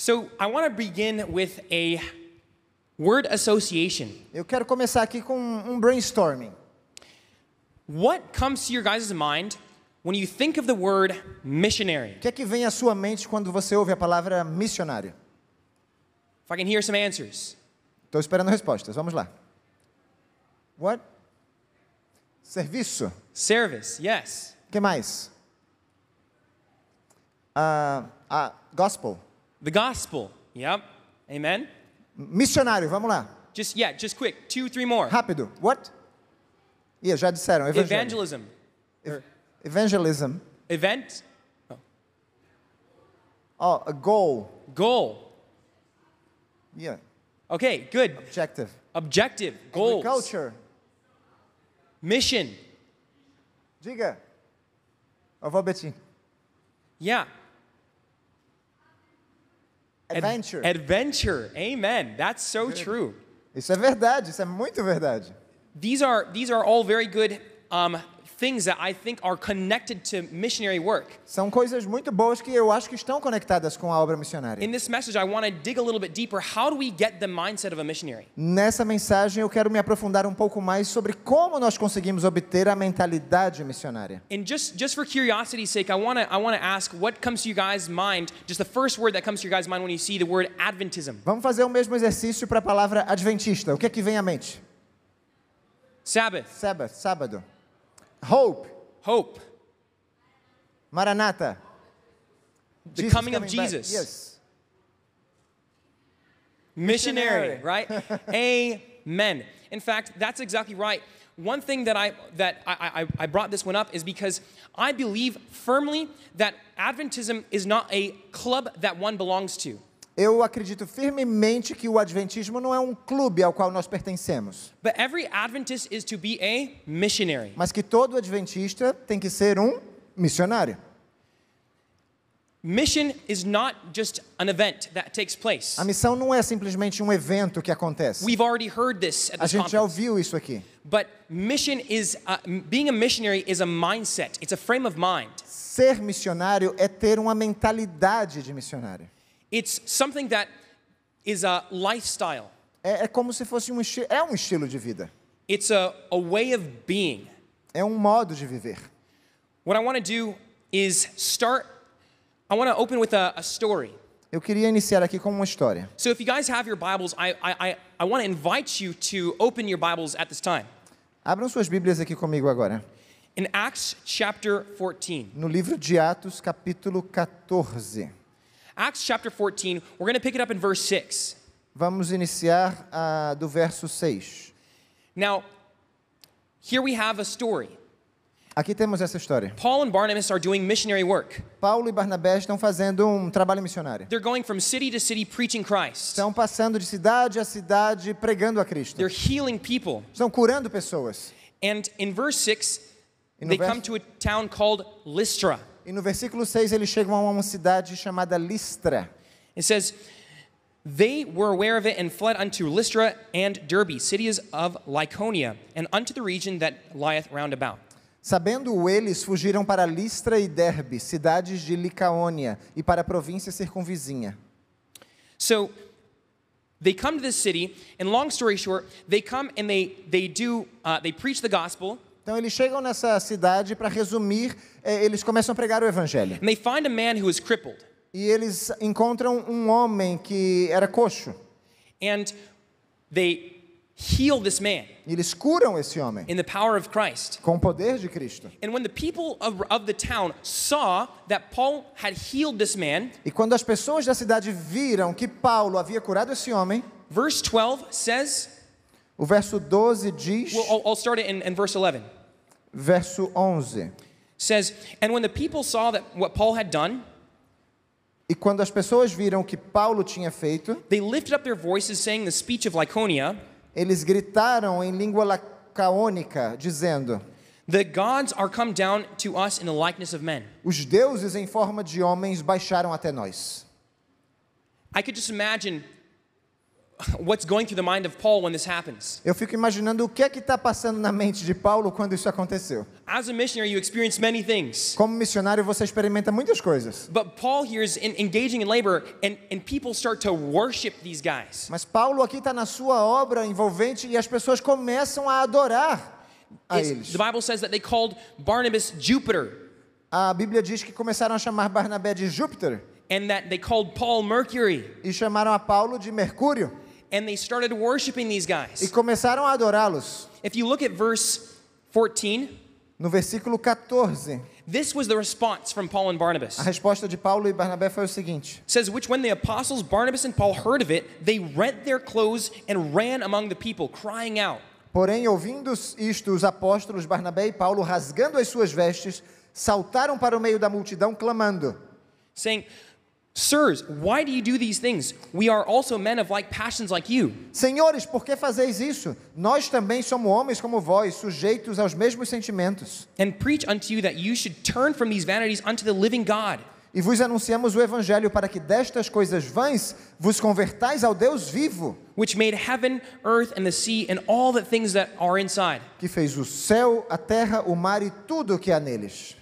So I want to begin with a word association. Eu quero começar aqui com um brainstorming. What comes to your guys' mind when you think of the word missionary? O que é que vem à sua mente quando você ouve a palavra missionário? If I can hear some answers. Estou esperando respostas. Vamos lá. What? Serviço. Service, yes. Que mais? Ah, ah, gospel. The gospel, yep. Amen. Missionário, vamos lá. Just yeah, just quick, two, three more. Rápido. What? Yeah, já disseram. Evangelho. Evangelism, Ev- Evangelism. event, Oh, oh a goal. goal. Yeah. Okay, good. Objective. Objective, goals, Agriculture. mission. Diga. Avó Betim. Yeah. Ad- Adventure. adventure. Amen. That's so true. Isso é verdade, isso é muito verdade. These are these are all very good um, things that I think are connected to missionary work. São coisas muito boas que eu acho que estão conectadas com a obra missionária. In this message, I want to dig a little bit deeper. How do we get the mindset of a missionary? Nessa mensagem eu quero me aprofundar um pouco mais sobre como nós conseguimos obter a mentalidade missionária. And just just for curiosity's sake, I want to I want to ask what comes to you guys' mind. Just the first word that comes to your guys' mind when you see the word Adventism. Vamos fazer o mesmo exercício para a palavra adventista. O que é que vem à mente? Sabbath, Sabbath, sábado. Hope, hope, Maranatha. the Jesus coming of coming back. Jesus. Yes. missionary, Missionary. right? Amen. In fact, that's exactly right. One thing that I that I, I, I brought this one up is because I believe firmly that Adventism is not a club that one belongs to. Eu acredito firmemente que o adventismo não é um clube ao qual nós pertencemos, But every Adventist is to be a missionary. mas que todo adventista tem que ser um missionário. Mission is not just an event that takes place. A missão não é simplesmente um evento que acontece. We've already heard this at A this gente já conference. ouviu isso aqui. But mission is uh, being a missionary is a mindset. It's a frame of mind. Ser missionário é ter uma mentalidade de missionário. It's something that is a lifestyle. É, é como se fosse um estilo, é um estilo de vida. It's a, a way of being. É um modo de viver. What I want to do is start, I want to open with a, a story. Eu queria iniciar aqui com uma história. So if you guys have your Bibles, I, I, I, I want to invite you to open your Bibles at this time. Abram suas Bíblias aqui comigo agora. In Acts chapter 14. No livro de Atos, capítulo 14. Acts chapter 14, we're going to pick it up in verse 6. Vamos iniciar ah, do verso 6. Now, here we have a story. Aqui temos essa história. Paul and Barnabas are doing missionary work. Paulo e Barnabé estão fazendo um trabalho missionário. They're going from city to city preaching Christ. Estão passando de cidade a cidade pregando a Cristo. They're healing people. Estão curando pessoas. And in verse 6, E no they verso- come to a town called Lystra. E no versículo 6 eles chegam a uma cidade chamada Listra. It says, They were aware of it and fled unto Lystra and Derbe, cities of Lycaonia, and unto the region that lieth round about. Sabendo eles, fugiram para Listra e Derbe, cidades de Licaônia, e para a província circunvizinha. So they come to this city, and long story short, they come and they, they do, uh, they preach the gospel, Então eles chegam nessa cidade, para resumir, eh, eles começam a pregar o evangelho. and they find a man who is crippled. E eles encontram um homem que era coxo. And they heal this man eles curam esse homem in the power of Christ. com o poder de Cristo. And when the people of, of the town saw that Paul had healed this man, E quando as pessoas da cidade viram que Paulo havia curado esse homem, verse 12 says, o verso 12 diz, well, I'll, I'll start it in, in verse 11. Verso 11. says, And when the people saw that what Paul had done, E quando as pessoas viram o que Paulo tinha feito, they lifted up their voices, saying the speech of Lycaonia, eles gritaram em língua lacaônica, dizendo: The gods are come down to us in the likeness of men. Os deuses em forma de homens baixaram até nós. I could just imagine what's going through the mind of Paul when this happens. Eu fico imaginando o que é que está passando na mente de Paulo quando isso aconteceu. As a missionary, you experience many things. Como missionário, você experimenta muitas coisas. But Paul here is in, engaging in labor, and, and people start to worship these guys. Mas Paulo aqui está na sua obra envolvente e as pessoas começam a adorar a It's- eles. the Bible says that they called Barnabas Jupiter, A Bíblia diz que começaram a chamar Barnabé de Júpiter and that they called Paul Mercury, e chamaram a Paulo de Mercúrio and they started worshiping these e guys. começaram a adorá-los. If you look at verse 14, No versículo 14, this was the response from Paul and Barnabas. a resposta de Paulo e Barnabé foi o seguinte: says, which when the apostles Barnabas and Paul heard of it, they rent their clothes and ran among the people, crying out. Porém, ouvindo isto, os apóstolos Barnabé e Paulo, rasgando as suas vestes, saltaram para o meio da multidão, clamando: saying, Sirs, why do you do these things? We are also men of like passions like you. Senhores, por que fazeis isso? Nós também somos homens como vós, sujeitos aos mesmos sentimentos. And preach unto you that you should turn from these vanities unto the living God. E vos anunciamos o Evangelho para que destas coisas vãs vos convertais ao Deus vivo, Which made heaven, earth, and the sea, and all the things that are inside. que fez o céu, a terra, o mar e tudo o que há neles.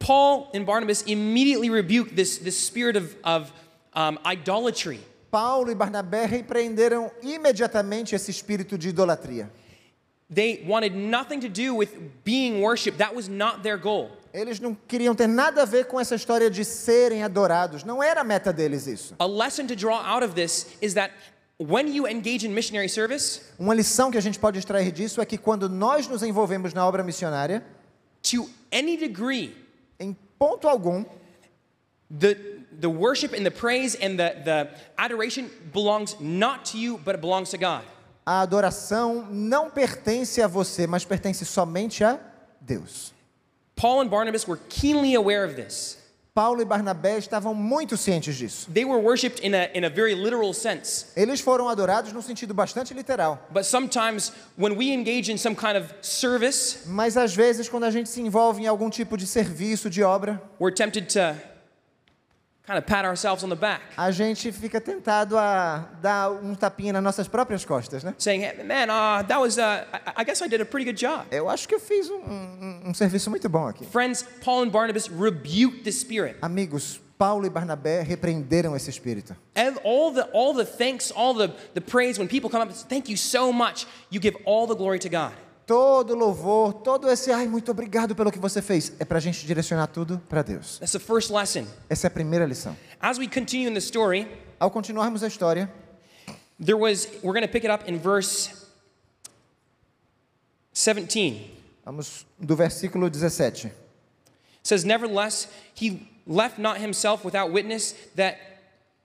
Paul and Barnabas immediately rebuked this, this spirit of, of um, idolatry. Paulo e Barnabé repreenderam imediatamente esse espírito de idolatria. They wanted nothing to do with being worshiped. That was not their goal. Eles não queriam ter nada a ver com essa história de serem adorados. Não era a meta deles isso. A lesson to draw out of this is that when you engage in missionary service, Uma lição que a gente pode extrair disso é que quando nós nos envolvemos na obra missionária, to any degree, ponto algum, the, the worship and the praise and the, the adoration belongs not to you, but it belongs to God. a adoração não pertence a você, mas pertence somente a Deus. Paul and Barnabas were keenly aware of this. Paulo e Barnabé estavam muito cientes disso. They were worshiped in a, in a very literal sense. Eles foram adorados num sentido bastante literal. But sometimes when we engage in some kind of service, Mas às vezes, quando a gente se envolve em algum tipo de serviço, de obra, we're tempted to kind of pat ourselves on the back, a gente fica tentado a dar um tapinha nas nossas próprias costas, né? saying, man, uh, that was, uh, I, guess I did a pretty good job. Eu acho que eu fiz um, um- um serviço muito bom aqui. Friends, Paul and Barnabas rebuked the spirit. Amigos, Paulo e Barnabé repreenderam esse espírito. And all the, all the thanks, all the, the praise, when people come up thank you so much, you give all the glory to God. Todo louvor, todo esse, ai, muito obrigado pelo que você fez, é pra gente direcionar tudo para Deus. That's the first lesson. Essa é a primeira lição. As we continue in the story, Ao continuarmos a história, there was, we're going to pick it up in verse 17. vamos do versículo 17. It says, Nevertheless, he left not himself without witness that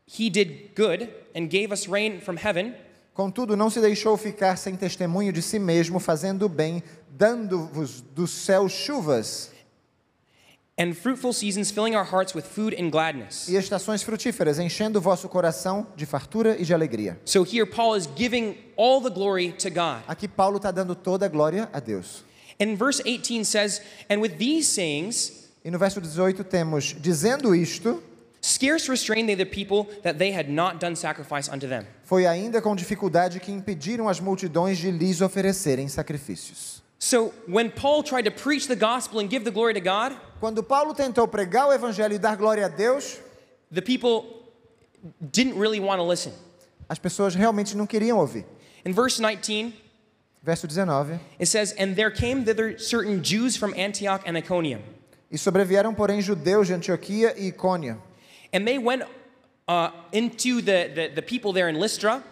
he did good and gave us rain from heaven, Contudo, não se deixou ficar sem testemunho de si mesmo, fazendo o bem, dando-vos do céu chuvas and fruitful seasons, filling our hearts with food and gladness. e estações frutíferas, enchendo o vosso coração de fartura e de alegria. So here, Paul is giving all the glory to God. Aqui Paulo está dando toda a glória a Deus. And verse 18 says, And with these sayings, E no verso 18 temos, dizendo isto, scarce restrained they the people that they had not done sacrifice unto them. foi ainda com dificuldade que impediram as multidões de lhes oferecerem sacrifícios. So when Paul tried to preach the gospel and give the glory to God, Quando Paulo tentou pregar o evangelho e dar glória a Deus, the people didn't really want to listen. as pessoas realmente não queriam ouvir. In verse 19, Verso 19. it says, And there came thither certain Jews from Antioch and Iconium. E sobrevieram, porém, judeus de Antioquia e Icônia. And they went uh, into the, the, the people there in Lystra.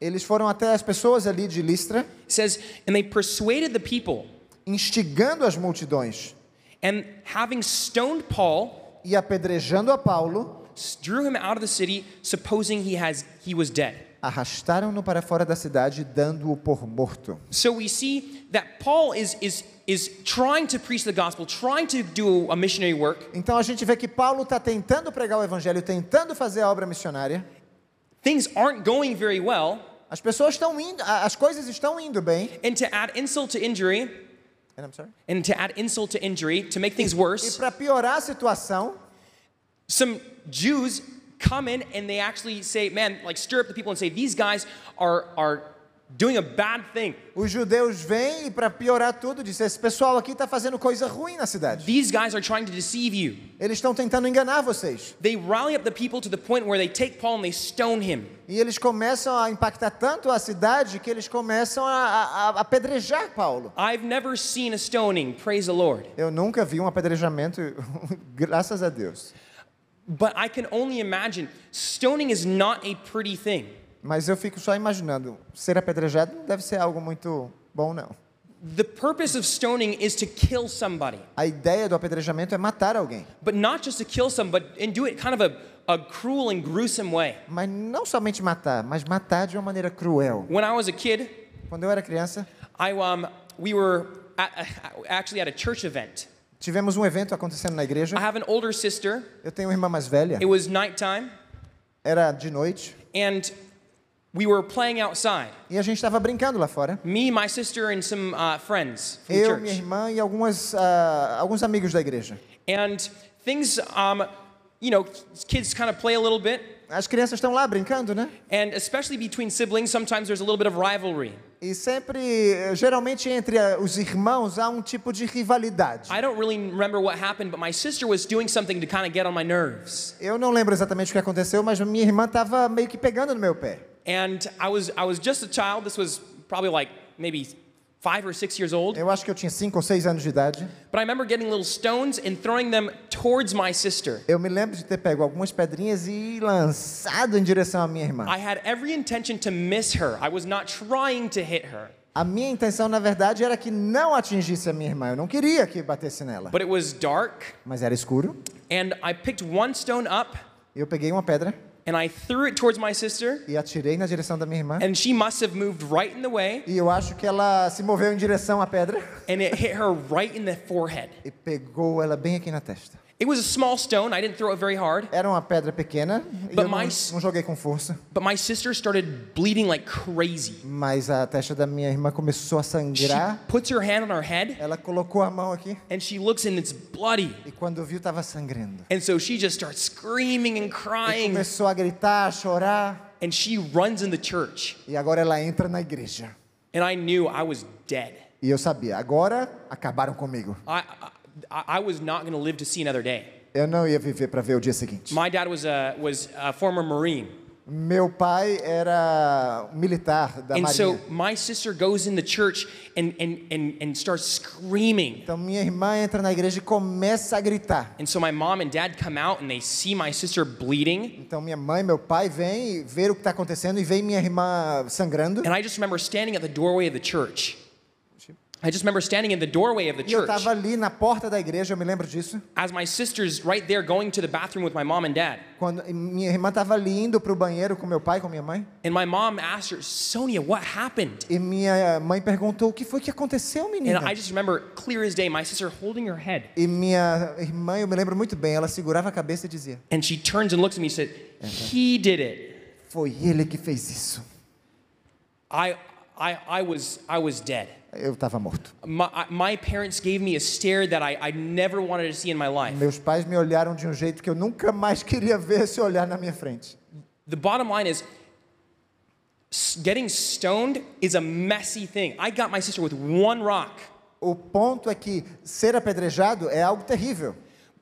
Eles foram até as pessoas ali de Listra, says, And they persuaded the people, instigando as multidões and having stoned Paul, e apedrejando a Paulo, drew him out of the city, supposing he, has, he was dead. Arrastaram-no para fora da cidade, dando-o por morto. So we see that Paul is, is, is trying to preach the gospel, trying to do a missionary work. Então a gente vê que Paulo está tentando pregar o evangelho, tentando fazer a obra missionária. Things aren't going very well. As pessoas estão indo, as coisas estão indo bem. And to add insult to injury, And I'm sorry. and to add insult to injury, to make things E worse, para piorar a situação, some Jews come in and they actually say, man, like stir up the people and say, these guys are, are doing a bad thing. Os judeus vêm e, para piorar tudo, dizem: esse pessoal aqui está fazendo coisa ruim na cidade. These guys are trying to deceive you. Eles estão tentando enganar vocês. They rally up the people to the point where they take Paul and they stone him. E eles começam a impactar tanto a cidade que eles começam a, apedrejar Paulo. I've never seen a stoning, praise the Lord. Eu nunca vi um apedrejamento, graças a Deus. But I can only imagine stoning is not a pretty thing. Mas eu fico só imaginando, ser apedrejado não deve ser algo muito bom, não. The purpose of stoning is to kill somebody, A ideia do apedrejamento é matar alguém. but not just to kill some, but and do it kind of a, a cruel and gruesome way. Mas não somente matar, mas matar de uma maneira cruel. When I was a kid, Quando eu era criança, I um we were at, actually at a church event. Tivemos um evento acontecendo na igreja. I have an older sister. Eu tenho uma irmã mais velha. It was nighttime, Era de noite and we were playing outside. e a gente estava brincando lá fora. Me, my sister, and some uh, friends from Eu, church. minha irmã e algumas, ah, alguns amigos da igreja. And things, um, you know, kids kind of play a little bit, As crianças estão lá brincando, né? and especially between siblings, sometimes there's a little bit of rivalry. E sempre, eh, geralmente entre ah, os irmãos há um tipo de rivalidade. I don't really remember what happened, but my sister was doing something to kind of get on my nerves. Eu não lembro exatamente o que aconteceu, mas minha irmã estava meio que pegando no meu pé. And I was, I was just a child. This was probably like maybe five or six years old. Eu acho que eu tinha cinco ou seis anos de idade. But I remember getting little stones and throwing them towards my sister. Eu me lembro de ter pego algumas pedrinhas e lançado em direção à minha irmã. I had every intention to miss her. I was not trying to hit her, A minha intenção, na verdade, era que não atingisse a minha irmã. Eu não queria que batesse nela. but it was dark. Mas era escuro. And I picked one stone up Eu peguei uma pedra and I threw it towards my sister. e atirei na direção da minha irmã. And she must have moved right in the way E eu acho que ela se moveu em direção à pedra and it hit her right in the forehead. e pegou ela bem aqui na testa. It was a small stone. I didn't throw it very hard. Era uma pedra pequena e But eu não, my- não joguei com força. But my sister started bleeding like crazy. Mas a testa da minha irmã começou a She sangrar. puts her hand on her head Ela colocou a mão aqui and she looks and it's bloody. e quando viu estava sangrando. And so she just starts screaming and E crying começou a gritar, a chorar. and she runs in the church. E agora ela entra na igreja. And I knew I was dead. E eu sabia, agora acabaram comigo. I, I, I was not going to live to see another day. Eu não ia viver para ver o dia seguinte. My dad was a, was a former Marine. Meu pai era militar da And so marinha. my sister goes in the church and, and, and, and starts screaming. Então minha irmã entra na igreja e começa a gritar. And so my mom and dad come out and they see my sister bleeding. Então minha mãe e meu pai vêm ver o que está acontecendo e veem minha irmã sangrando. And I just remember standing at the doorway of the church. I just remember standing in the doorway of the E eu church estava ali na porta da igreja, eu me lembro disso. as my sister's right there going to the bathroom with my mom and dad. Quando minha irmã estava ali indo para o banheiro com meu pai, com minha mãe. And my mom asked her, Sonia, what happened? E minha mãe perguntou o que foi que aconteceu, And menina. I just remember clear as day, my sister holding her head. E minha irmã, eu me lembro muito bem, ela segurava a cabeça e dizia: And she turns and looks at me and said, He did it. Foi ele que fez isso. I, I, I, was, I was dead. Eu estava morto. My, my parents gave me a stare that I, I never wanted to see in my life. Meus pais me olharam de um jeito que eu nunca mais queria ver esse olhar na minha frente. The bottom line is, getting stoned is a messy thing. I got my sister with one rock. O ponto é que ser apedrejado é algo terrível.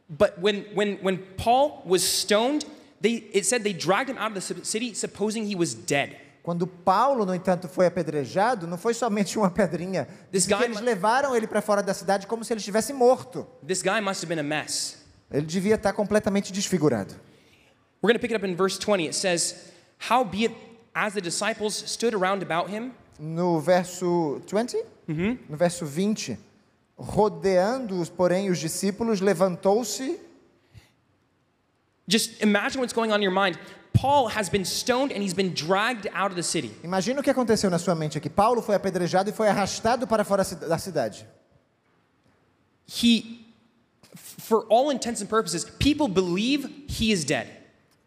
But when, when, when Paul was stoned, they, it said they dragged him out of the city supposing he was dead. Quando Paulo, no entanto, foi apedrejado, não foi somente uma pedrinha. This guy eles levaram ele para fora da cidade como se ele estivesse morto. This guy must have been a mess. Ele devia estar completamente desfigurado. We're going to pick it up in verse 20. It says, Howbeit, as the disciples stood around about him, No verso 20? No verso 20. Rodeando-os, porém, os discípulos, levantou-se. just imagine what's going on in your mind. Paul has been stoned and he's been dragged out of the city. Imagina o que aconteceu na sua mente aqui. Paulo foi apedrejado e foi arrastado para fora da cidade. He, for all intents and purposes, people believe he is dead.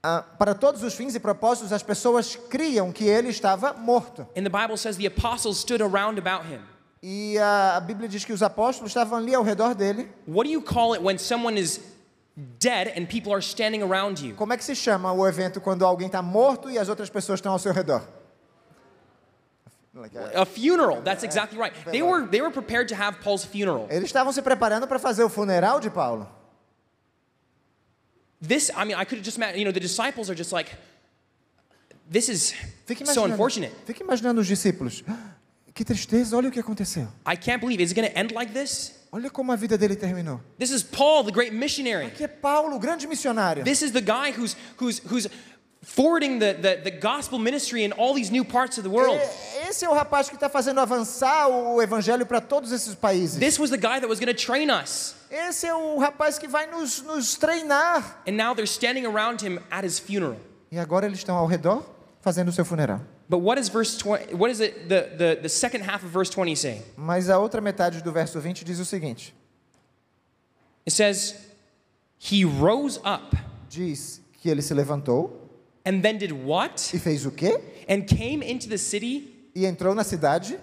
Ah, para todos os fins e propósitos, as pessoas criam que ele estava morto. And the Bible says the apostles stood around about him. E a Bíblia diz que os apóstolos estavam ali ao redor dele. What do you call it when someone is dead and people are standing around you? Como é que se chama o evento quando alguém está morto e as outras pessoas estão ao seu redor? Like, uh, A funeral. That's exactly right. They were they were prepared to have Paul's funeral. Eles estavam se preparando para fazer o funeral de Paulo. This, I mean, I could have just imagine, you know, the disciples are just like, this is so unfortunate. fique imaginando os discípulos. Que tristeza, olha o que aconteceu. I can't believe, is it going to end like this? Olha como a vida dele terminou. This is Paul, the great missionary. Aqui é Paulo, o grande missionário. This is the guy who's, who's, who's forwarding the, the, the gospel ministry in all these new parts of the world. E- Esse é o rapaz que está fazendo avançar o evangelho para todos esses países. This was the guy that was going to train us. Esse é o rapaz que vai nos, nos treinar. And now they're standing around him at his funeral. E agora eles estão ao redor fazendo o seu funeral. But what is verse 20, what is it, the, the, the second half of verse 20 say? Mas a outra metade do verso 20 diz o seguinte: It says, he rose up diz que ele se levantou and then did what? e fez o quê? And came into the city E entrou na cidade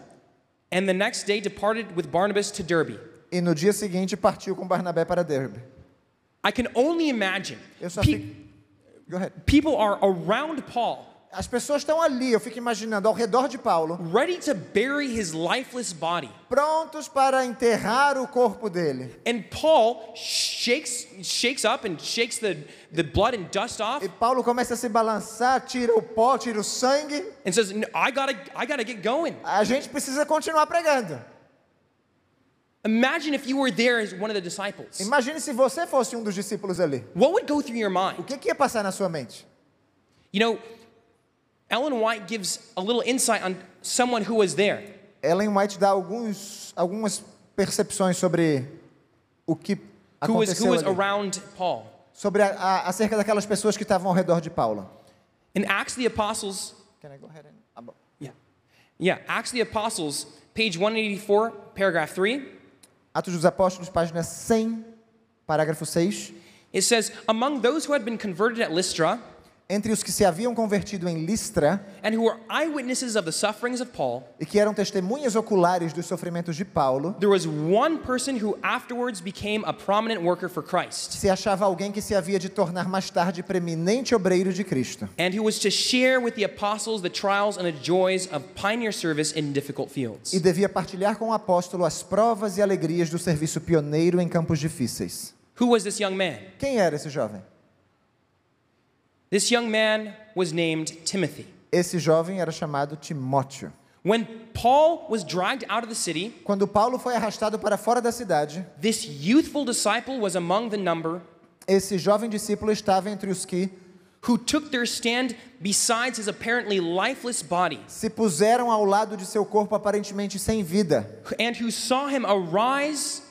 and the next day departed with Barnabas to Derbe. e no dia seguinte partiu com Barnabé para Derbe. I can only imagine. Eu só Pe- fico... Go ahead. people are around Paul, As pessoas estão ali, eu fico imaginando, ao redor de Paulo, ready to bury his lifeless body. prontos para enterrar o corpo dele. And Paul shakes, shakes up and shakes the, the blood and dust off E Paulo começa a se balançar, tira o pó, tira o sangue. and says, "No, I gotta, I gotta get going. A gente precisa continuar pregando. Imagine if you were there as one of the disciples. Imagine se você fosse um dos discípulos ali. What would go through your O mind? que, que ia passar na sua mente? You know, Ellen White gives a little insight on someone who was there. Ellen White dá alguns, algumas percepções sobre o que Who was, who aconteceu was around Paul. sobre a, a, acerca daquelas pessoas que estavam ao redor de Paulo. In Acts the Apostles, Can I go ahead and- ah, yeah, yeah, Acts the Apostles, page 184, paragraph 3, Atos dos Apóstolos, página 100, parágrafo 6. it says, Among those who had been converted at Lystra Entre os que se haviam convertido em Listra and who were eyewitnesses of the sufferings of Paul, e que eram testemunhas oculares dos sofrimentos de Paulo, there was one person who afterwards became a prominent worker for Christ se achava alguém que se havia de tornar mais tarde preeminente obreiro de Cristo and who was to share with the apostles the trials and the joys of pioneer service in difficult fields. e devia partilhar com o apóstolo as provas e alegrias do serviço pioneiro em campos difíceis. Who was this young man? Quem era esse jovem? This young man was named Timothy. Esse jovem era chamado Timóteo. When Paul was dragged out of the city, Quando Paulo foi arrastado para fora da cidade, this youthful disciple was among the number esse jovem discípulo estava entre os que who took their stand besides his apparently lifeless body se puseram ao lado de seu corpo aparentemente sem vida and who saw him arise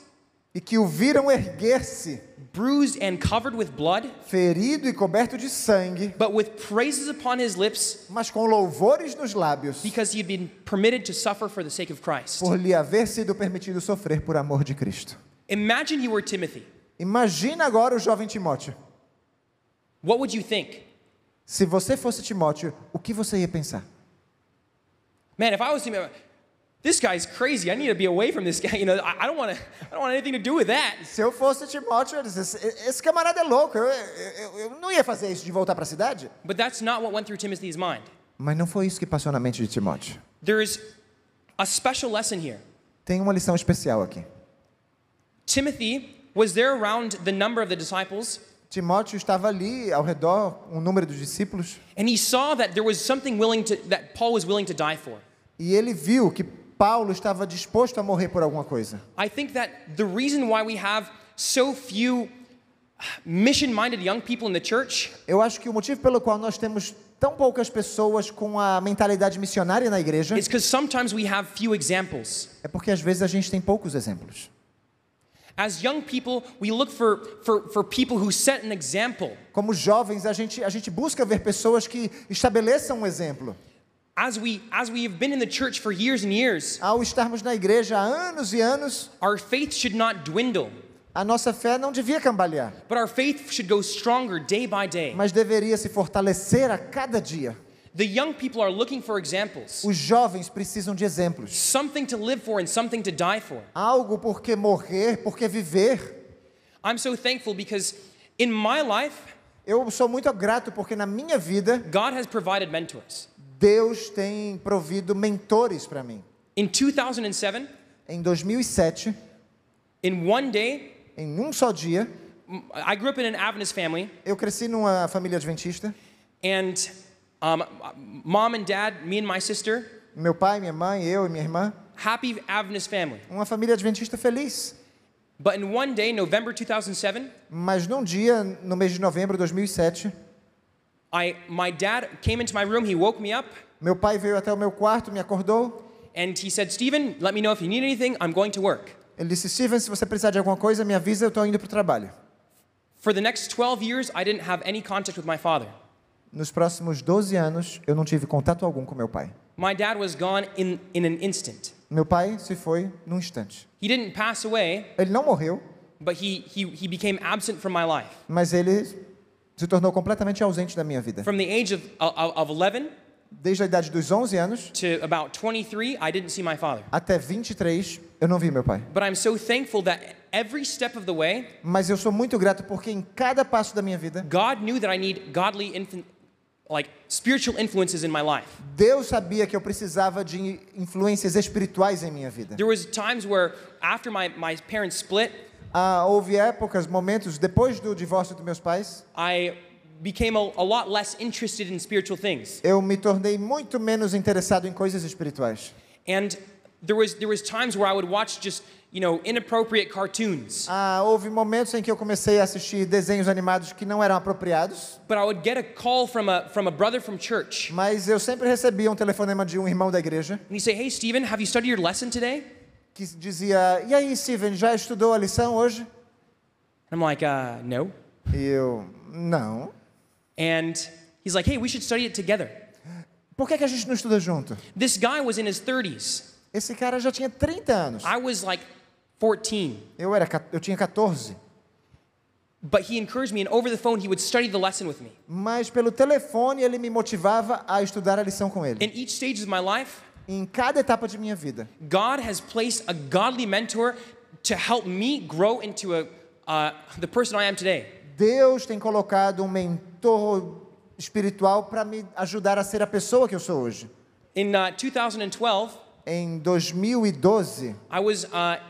e que o viram erguer-se, bruised and covered with blood, ferido e coberto de sangue, but with praises upon his lips mas com louvores nos lábios, because he had been permitted to suffer for the sake of Christ. por lhe haver sido permitido sofrer por amor de Cristo. Imagine you were Timothy. Imagina agora o jovem Timóteo. What would you think? Se você fosse Timóteo, o que você ia pensar? Man, if I was Timothy, this guy's crazy. I need to be away from this guy. You know, I, I don't want to. I don't want anything to do with that. Se eu fosse Timóteo, eu disse, esse, camarada é louco, eu, eu- eu não ia fazer isso de voltar para a cidade. But that's not what went through Timothy's mind. Mas não foi isso que passou na mente de Timóteo. There's a special lesson here. Tem uma lição especial aqui. Timothy was there around the number of the disciples, Timóteo estava ali ao redor, um número dos discípulos, and he saw that there was something willing to, that Paul was willing to die for. e ele viu que Paulo estava disposto a morrer por alguma coisa. I think that the reason why we have so few mission minded young people in the church Eu acho que o motivo pelo qual nós temos tão poucas pessoas com a mentalidade missionária na igreja is because sometimes we have few examples. é porque às vezes a gente tem poucos exemplos. As young people, we look for, for, for people who set an example. Como jovens, a gente, a gente busca ver pessoas que estabeleçam um exemplo. As we, as we have been in the church for years and years, Ao estarmos na igreja há anos e anos, our faith should not dwindle, a nossa fé não devia cambalear, but our faith should go stronger day by day. mas deveria se fortalecer a cada dia. The young people are looking for examples, Os jovens precisam de exemplos. something to live for and something to die for. Algo por que morrer, por que viver. I'm so thankful because In my life, Eu sou muito grato porque na minha vida God has provided mentors. Deus tem provido mentores para mim. In 2007, Em 2007, in one day, em um só dia, I grew up in an Adventist family, eu cresci numa família adventista. and um, mom and dad, me and my sister, Meu pai, minha mãe, eu e minha irmã, happy Adventist family. uma família adventista feliz. But in one day, November 2007, Mas num dia, no mês de novembro de 2007, I, my dad came into my room, he woke me up, meu pai veio até o meu quarto, me acordou. and he said, Stephen, let me know if you need anything, I'm going to work. Ele disse: Steven, se você precisar de alguma coisa, me avisa, eu estou indo para o trabalho. For the next 12 years, I didn't have any contact with my father. Nos próximos 12 anos, eu não tive contato algum com meu pai. My dad was gone in, in an instant. Meu pai se foi num instante. He didn't pass away, Ele não morreu, but he, he, he became absent from my life. mas ele se tornou completamente ausente da minha vida. From the age of, of, of 11 Desde a idade dos 11 anos to about 23, I didn't see my father. até 23, eu não vi meu pai. But I'm so thankful that every step of the way, Mas eu sou muito grato porque em cada passo da minha vida, God knew that I need godly, like spiritual influences in my life. Deus sabia que eu precisava de influências espirituais em minha vida. There was times where after my, my parents split, Ah, houve épocas, momentos depois do divórcio dos meus pais, I became a, a lot less interested in spiritual things. eu me tornei muito menos interessado em coisas espirituais. And there was, there was times where I would watch just, you know, inappropriate cartoons. Ah, houve momentos em que eu comecei a assistir desenhos animados que não eram apropriados, But I would get a call from a, from a brother from church. mas eu sempre recebia um telefonema de um irmão da igreja And he'd say, hey, Stephen, have you studied your lesson today? Que dizia: E aí, Steven, já estudou a lição hoje? I'm like, uh, no. E eu: Não. And he's like, hey, we should study it together. Por que, que a gente não estuda junto? This guy was in his 30s. Esse cara já tinha 30 anos. I was like 14. Eu, era, eu tinha 14. But he encouraged me, and over the phone, he would study the lesson with me. Mas pelo telefone ele me motivava a estudar a lição com ele. In each stage of my life, Em cada etapa de minha vida, God has placed a godly mentor to help me grow into a, uh, the person I am today. Deus tem colocado um mentor espiritual para me ajudar a ser a pessoa que eu sou hoje. In uh, 2012, Em 2012 I was uh,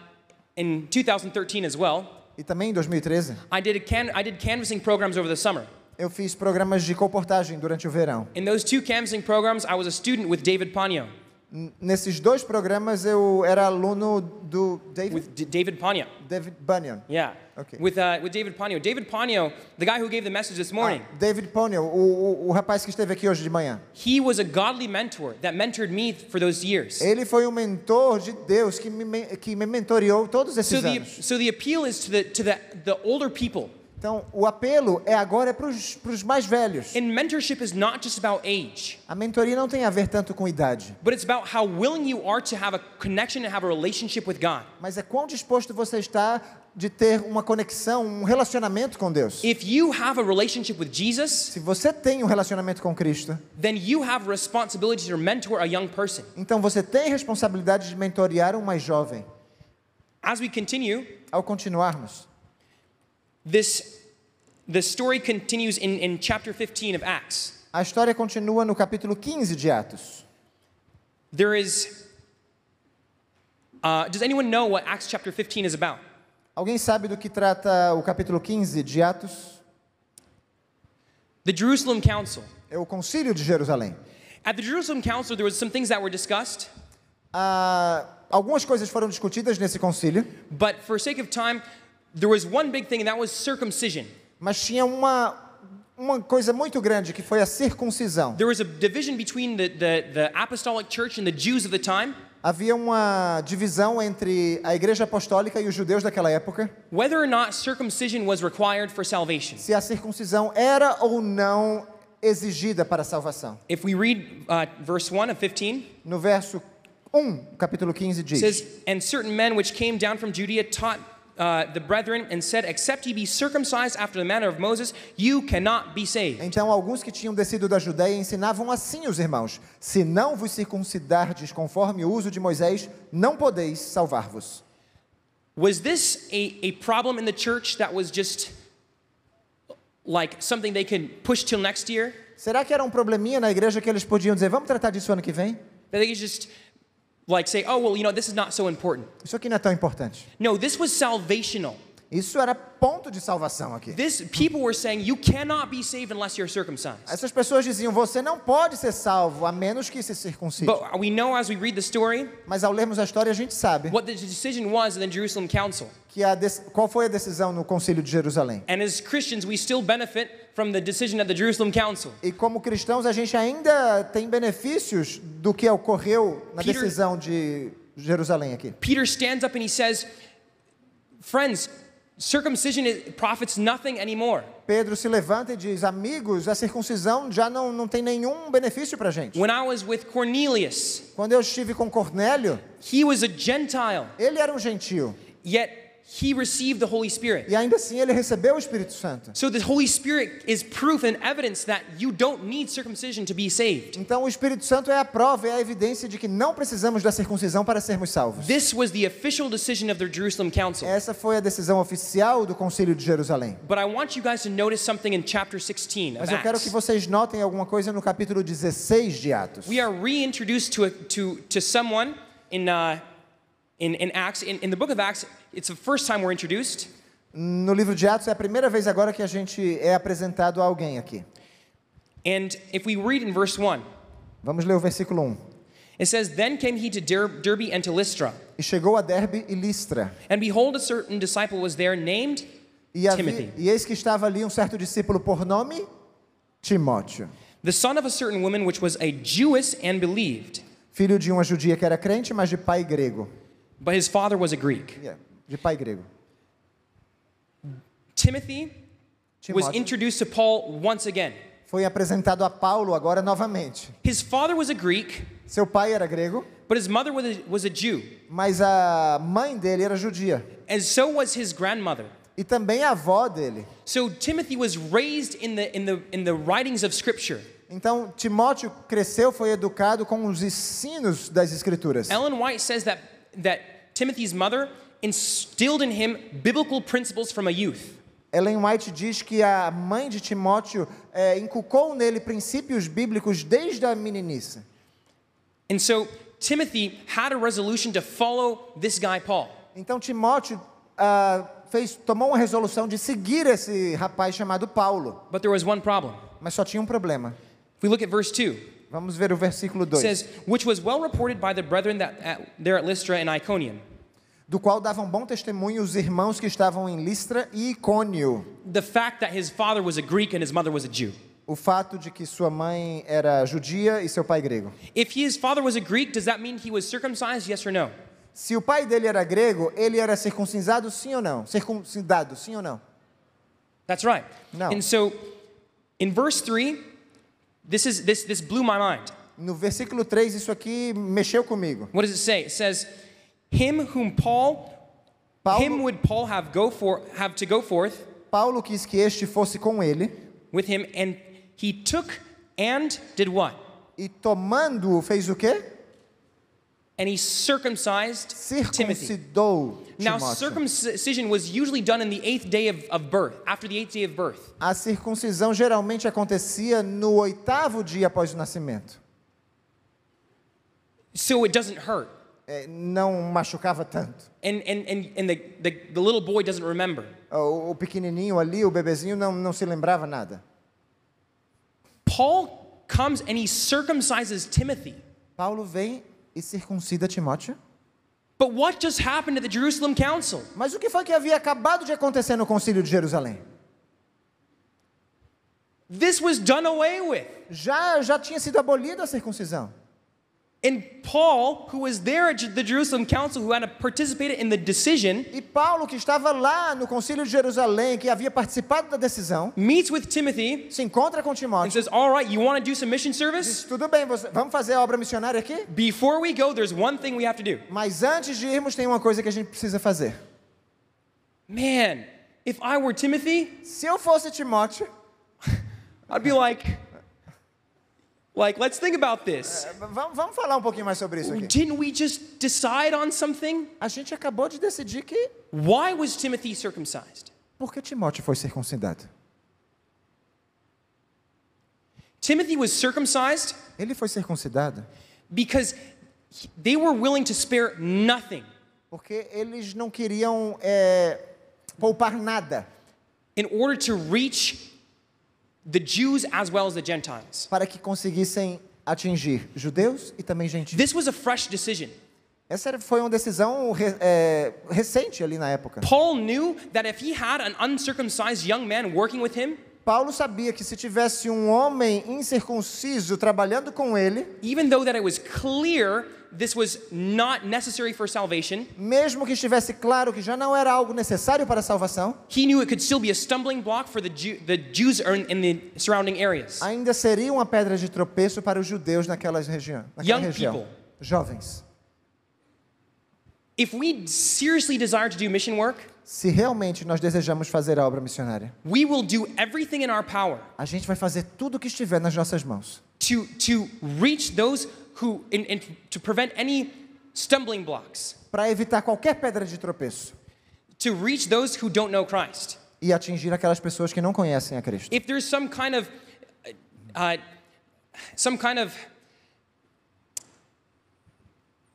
in 2013 as well. e também em 2013, I did a can- I did canvassing programs over the summer. eu fiz programas de comportagem durante o verão. In those two canvassing programs, I was a student with David Pagno. Nesses dois programas eu era aluno do David, With D- David Pagno. David Bunyan. Yeah. Okay. With, uh, with David Pagno. David Pagno, the guy who gave the message this morning, Ah, David Poniel, o, o, rapaz que esteve aqui hoje de manhã. he was a godly mentor that mentored me for those years. Ele foi um mentor de Deus que me, que me mentoreou todos So esses the, anos. so the appeal is to the, to the, the older people. Então, o apelo é agora para os mais velhos. And mentorship is not just about age, A mentoria não tem a ver tanto com idade, but it's about how willing you are to have a connection and have a relationship with God. mas é quão disposto você está de ter uma conexão, um relacionamento com Deus. If you have a relationship with Jesus, Se você tem um relacionamento com Cristo, then you have a responsibility to mentor a young person. então você tem responsabilidade de mentorear um mais jovem. As we continue, Ao continuarmos, this the story continues in, in chapter 15 of Acts. a história continua no capítulo 15 de Atos. There is uh, does anyone know what Acts chapter 15 is about? Alguém sabe do que trata o capítulo 15 de Atos? The Jerusalem Council. É o Concílio de Jerusalém. At the Jerusalem Council, there was some things that were discussed, Ah, algumas coisas foram discutidas nesse concílio, but for sake of time, there was one big thing, and that was circumcision. mas tinha uma, uma coisa muito grande que foi a circuncisão. There was a division between the, the, the apostolic church and the Jews of the time, Havia uma divisão entre a igreja apostólica e os judeus daquela época, whether or not circumcision was required for salvation. se a circuncisão era ou não exigida para a salvação. If we read uh, verse 1 of 15, No verso 1, capítulo 15 it diz: says, And certain men which came down from Judea taught uh, the brethren and said, Except ye be circumcised after the manner of Moses, you cannot be saved. Então alguns que tinham descido da Judéia ensinavam assim os irmãos: Se não vos circuncidardes conforme o uso de Moisés, não podeis salvar-vos. Was this a, a problem in the church that was just like something they can push till next year? Será que era um probleminha na igreja que eles podiam dizer, vamos tratar disso ano que vem? That they could just like say, oh, well, you know, this is not so important. Isso aqui não é tão importante. No, this was salvational. Isso era ponto de salvação aqui. This people were saying you cannot be saved unless you're circumcised. Essas pessoas diziam, você não pode ser salvo a menos que se circuncide. But we know as we read the story Mas ao lermos a história a gente sabe what the decision was in the Jerusalem Council. que a qual foi a decisão no Concílio de Jerusalém. And as Christians, we still benefit from the decision of the Jerusalem Council. E como cristãos a gente ainda tem benefícios do que ocorreu na Peter- decisão de Jerusalém aqui. Peter stands up and he says, Friends, circumcision is, profits nothing anymore. Pedro se levanta e diz: Amigos, a circuncisão já não, não tem nenhum benefício para gente. When I was with Cornelius, Quando eu estive com Cornélio, he was a Gentile, ele era um gentio yet he received the Holy Spirit. e ainda assim ele recebeu o Espírito Santo. So the Holy Spirit is proof and evidence that you don't need circumcision to be saved. Então o Espírito Santo é a prova, é a evidência de que não precisamos da circuncisão para sermos salvos. This was the official decision of the Jerusalem Council. Essa foi a decisão oficial do Concílio de Jerusalém. But I want you guys to notice something in chapter 16 of Mas eu quero que vocês notem alguma coisa no capítulo 16 de Atos. We are reintroduced to, a, to, to someone in, uh, in, in Acts. In, in the book of Acts, it's the first time we're introduced. No livro de Atos é a primeira vez agora que a gente é apresentado a alguém aqui. And if we read in verse 1, Vamos ler o versículo 1. it says, Then came he to Der- Derbe and to Lystra. E chegou a Derbe e Listra. And behold, a certain disciple was there named E, Timothy, e eis que estava ali um certo discípulo por nome Timóteo, the son of a certain woman which was a Jewess and believed, filho de uma judia que era crente, mas de pai grego. But his father was a Greek. Yeah, De pai grego. Timothy was Timóteo introduced to Paul once again. foi apresentado a Paulo agora novamente. His father was a Greek, Seu pai era grego, but his mother was a, was a Jew, mas a mãe dele era judia. and so was his grandmother. E também a avó dele. So Timothy was raised in the, in the, in the writings of Scripture. Então, Timóteo cresceu, foi educado com os ensinos das Escrituras. Ellen White says that, that Timothy's mother instilled in him biblical principles from a youth. Ellen White diz que a mãe de Timóteo eh, inculcou nele princípios bíblicos desde a meninice. And so Timothy had a resolution to follow this guy, Paul. Então, Timóteo ah, fez, tomou uma resolução de seguir esse rapaz chamado Paulo. But there was one problem. Mas só tinha um problema. If we look at verse 2, it Vamos ver o versículo 2. says, Which was well reported by the brethren that at, there at Lystra and Iconium, Do qual davam bom testemunho os irmãos que estavam em Listra e Icônio. the fact that his father was a Greek and his mother was a Jew. O fato de que sua mãe era judia e seu pai grego. If his father was a Greek, does that mean he was circumcised? Yes or no? Se o pai dele era grego, ele era circuncisado sim ou não? Circuncidado sim ou não? That's right. No. And so in verse 3, this is this this blew my mind. No versículo 3, isso aqui mexeu comigo. What does it say? It says, Him whom Paul him Paulo, would Paul have go for have to go forth Paulo quis que este fosse com ele with him, and he took and did what? e tomando-o fez o quê? And he circumcised Timothy. Circuncidou Now, circumcision was usually done in the eighth day of, of birth, after the eighth day of birth. A circuncisão geralmente acontecia no oitavo dia após o nascimento. So it doesn't hurt. É, não machucava tanto. And, and, and, and the, the, the little boy doesn't remember. O, o pequenininho ali, o bebezinho, não, não se lembrava nada. Paul comes and he circumcises Timothy. Paulo vem e circuncida Timóteo. But what just happened at the Jerusalem Council? Mas o que foi que havia acabado de acontecer no concílio de Jerusalém? This was done away with. Já, já tinha sido abolida a circuncisão. And Paul, who was there at the Jerusalem Council, who had participated in the decision, E Paulo, que estava lá no concílio de Jerusalém, que havia participado da decisão, meets with Timothy se encontra com and Timóteo. says, All right, you want to do some mission service? Diz, tudo bem, você- vamos fazer a obra missionária aqui? Before we go, there's one thing we have to do. Mas antes de irmos, tem uma coisa que a gente precisa fazer. Man, if I were Timothy, Se eu fosse Timóteo, I'd be like, like, let's think about this. vamos, vamos falar um pouquinho mais sobre isso aqui. Didn't we just decide on something? A gente acabou de decidir que Why was Timothy circumcised? por que Timóteo foi circuncidado. Timothy was circumcised Ele foi circuncidado because he- they were willing to spare nothing porque eles não queriam é, poupar nada in order to reach the Jews as well as the Gentiles. para que conseguissem atingir judeus e também gentios. This was a fresh decision. Essa era- foi uma decisão re- é, recente ali na época. Paul knew that if he had an uncircumcised young man working with him, Paulo sabia que se tivesse um homem incircunciso trabalhando com ele, even though that it was clear this was not necessary for salvation, mesmo que estivesse claro que já não era algo necessário para a salvação, he knew it could still be a stumbling block for the, Jew, the Jews in in the surrounding areas. ainda seria uma pedra de tropeço para os judeus naquelas região, naquela Young região. people. Jovens. If we seriously desire to do mission work, Se realmente nós desejamos fazer a obra missionária, we will do everything in our power a gente vai fazer tudo o que estiver nas nossas mãos to, to reach those who, in, in, to prevent any stumbling blocks, para evitar qualquer pedra de tropeço to reach those who don't know Christ. e atingir aquelas pessoas que não conhecem a Cristo. If there's some kind of, uh, some kind of,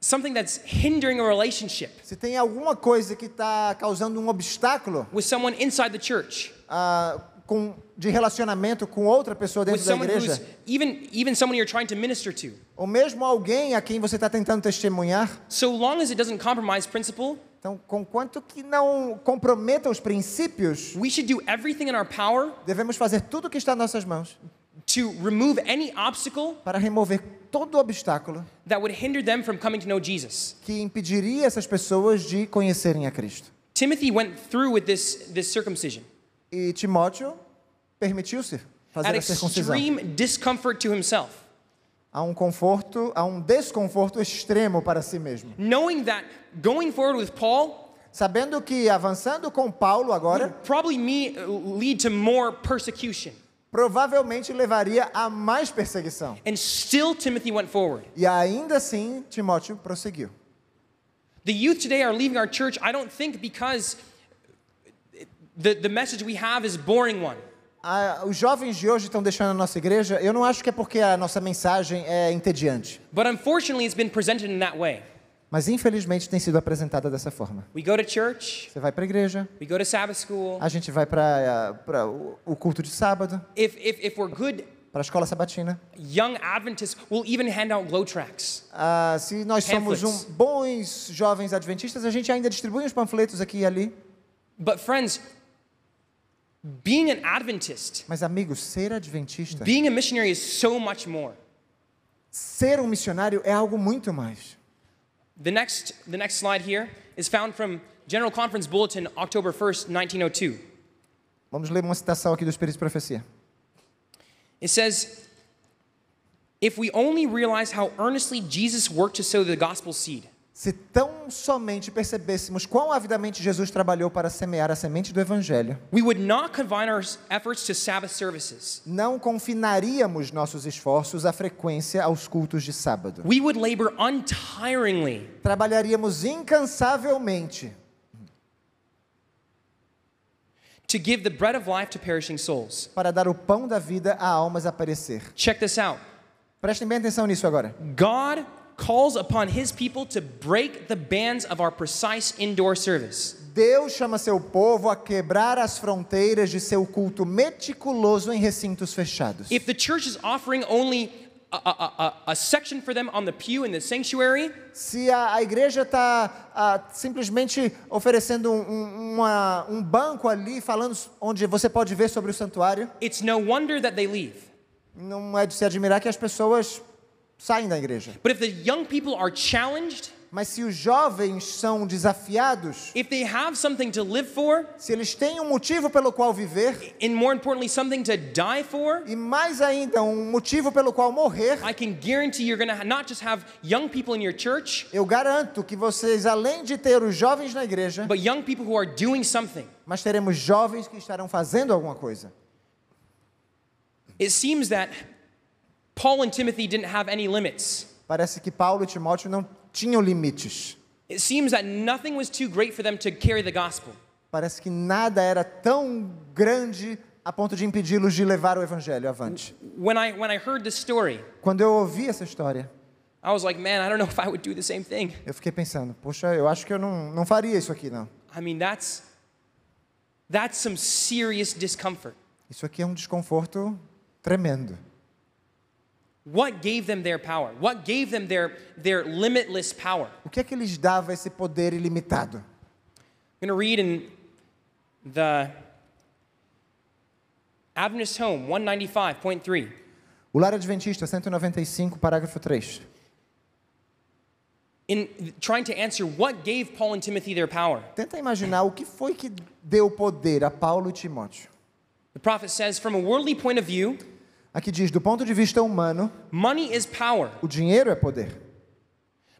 something that's hindering a relationship Se tem alguma coisa que está causando um obstáculo with someone inside the church, ah, com, de relacionamento com outra pessoa dentro da igreja, even, even someone you're trying to minister to, ou mesmo alguém a quem você está tentando testemunhar, so long as it doesn't compromise principle, então, conquanto que não comprometa os princípios, we should do everything in our power devemos fazer tudo o que está em nossas mãos to remove any obstacle para remover todo obstáculo that would hinder them from coming to know Jesus. que impediria essas pessoas de conhecerem a Cristo. Timothy went through with this, this circumcision E Timóteo permitiu-se at fazer a circuncisão. extreme discomfort to himself, Há um conforto, há um desconforto extremo para si mesmo. knowing that going forward with Paul Sabendo que avançando com Paulo agora, would probably me, lead to more persecution. Provavelmente levaria a mais perseguição. And still, Timothy went forward. E ainda assim, Timóteo prosseguiu. The youth today are leaving our church, I don't think because the, the message we have is a boring one. Ah, os jovens de hoje estão deixando a nossa igreja, eu não acho que é porque a nossa mensagem é entediante, But unfortunately, it's been presented in that way. Mas infelizmente tem sido apresentada dessa forma. We go to church, Você vai para a igreja, we go to Sabbath school. a gente vai para o o culto de sábado, If, if, if we're good, para a escola sabatina. young Adventists will even hand out glow tracks. Ah, se nós somos um, bons jovens adventistas, a gente ainda distribui uns panfletos aqui e ali. But, friends, being an Adventist, Mas, amigos, ser adventista, being a missionary is so much more. ser um missionário é algo muito mais. The next, the next slide here is found from General Conference Bulletin, October 1st, 1902. Vamos ler uma citação aqui do Espírito de Profecia. It says, If we only realize how earnestly Jesus worked to sow the gospel seed, Se tão somente percebêssemos quão avidamente Jesus trabalhou para semear a semente do Evangelho, we would not confine our efforts to Sabbath services. não confinaríamos nossos esforços à frequência aos cultos de sábado. We would labor untiringly Trabalharíamos incansavelmente to give the bread of life to perishing souls. para dar o pão da vida a almas a perecer. Check this out Prestem bem atenção nisso agora. God calls upon his people to break the bands of our precise indoor service. Deus chama seu povo a quebrar as fronteiras de seu culto meticuloso em recintos fechados. If the church is offering only a, a, a, a section for them on the pew in the sanctuary, Se a, igreja está simplesmente oferecendo um, um- uma- um banco ali, falando onde você pode ver sobre o santuário, it's no wonder that they leave. não é de se admirar que as pessoas saem da igreja. But if the young people are challenged, Mas se os jovens são desafiados, if they have something to live for, se eles têm um motivo pelo qual viver, and more importantly, something to die for, e mais ainda, um motivo pelo qual morrer, I can guarantee you're going to not just have young people in your church, eu garanto que vocês, além de ter os jovens na igreja, but young people who are doing something. mas teremos jovens que estarão fazendo alguma coisa. It seems that Paul and Timothy didn't have any limits. Parece que Paulo e Timóteo não tinham limites. It seems that nothing was too great for them to carry the gospel. Parece que nada era tão grande a ponto de impedi-los de levar o evangelho avante. When I, when I heard this story, Quando eu ouvi essa história, I was like, man, I don't know if I would do the same thing. eu fiquei pensando, poxa, eu acho que eu não, não faria isso aqui, não. I mean, that's, that's some serious discomfort. Isso aqui é um desconforto tremendo. What gave them their power? What gave them their, their limitless power? O que é que lhes dava esse poder ilimitado? I'm going to read in the Adventist Home 195.3. O Lar Adventista 195, parágrafo 3. In trying to answer what gave Paul and Timothy their power, Tenta imaginar o que foi que deu poder a Paulo e Timóteo. the prophet says, from a worldly point of view, Aqui diz, do ponto de vista humano, money is power. o dinheiro é poder.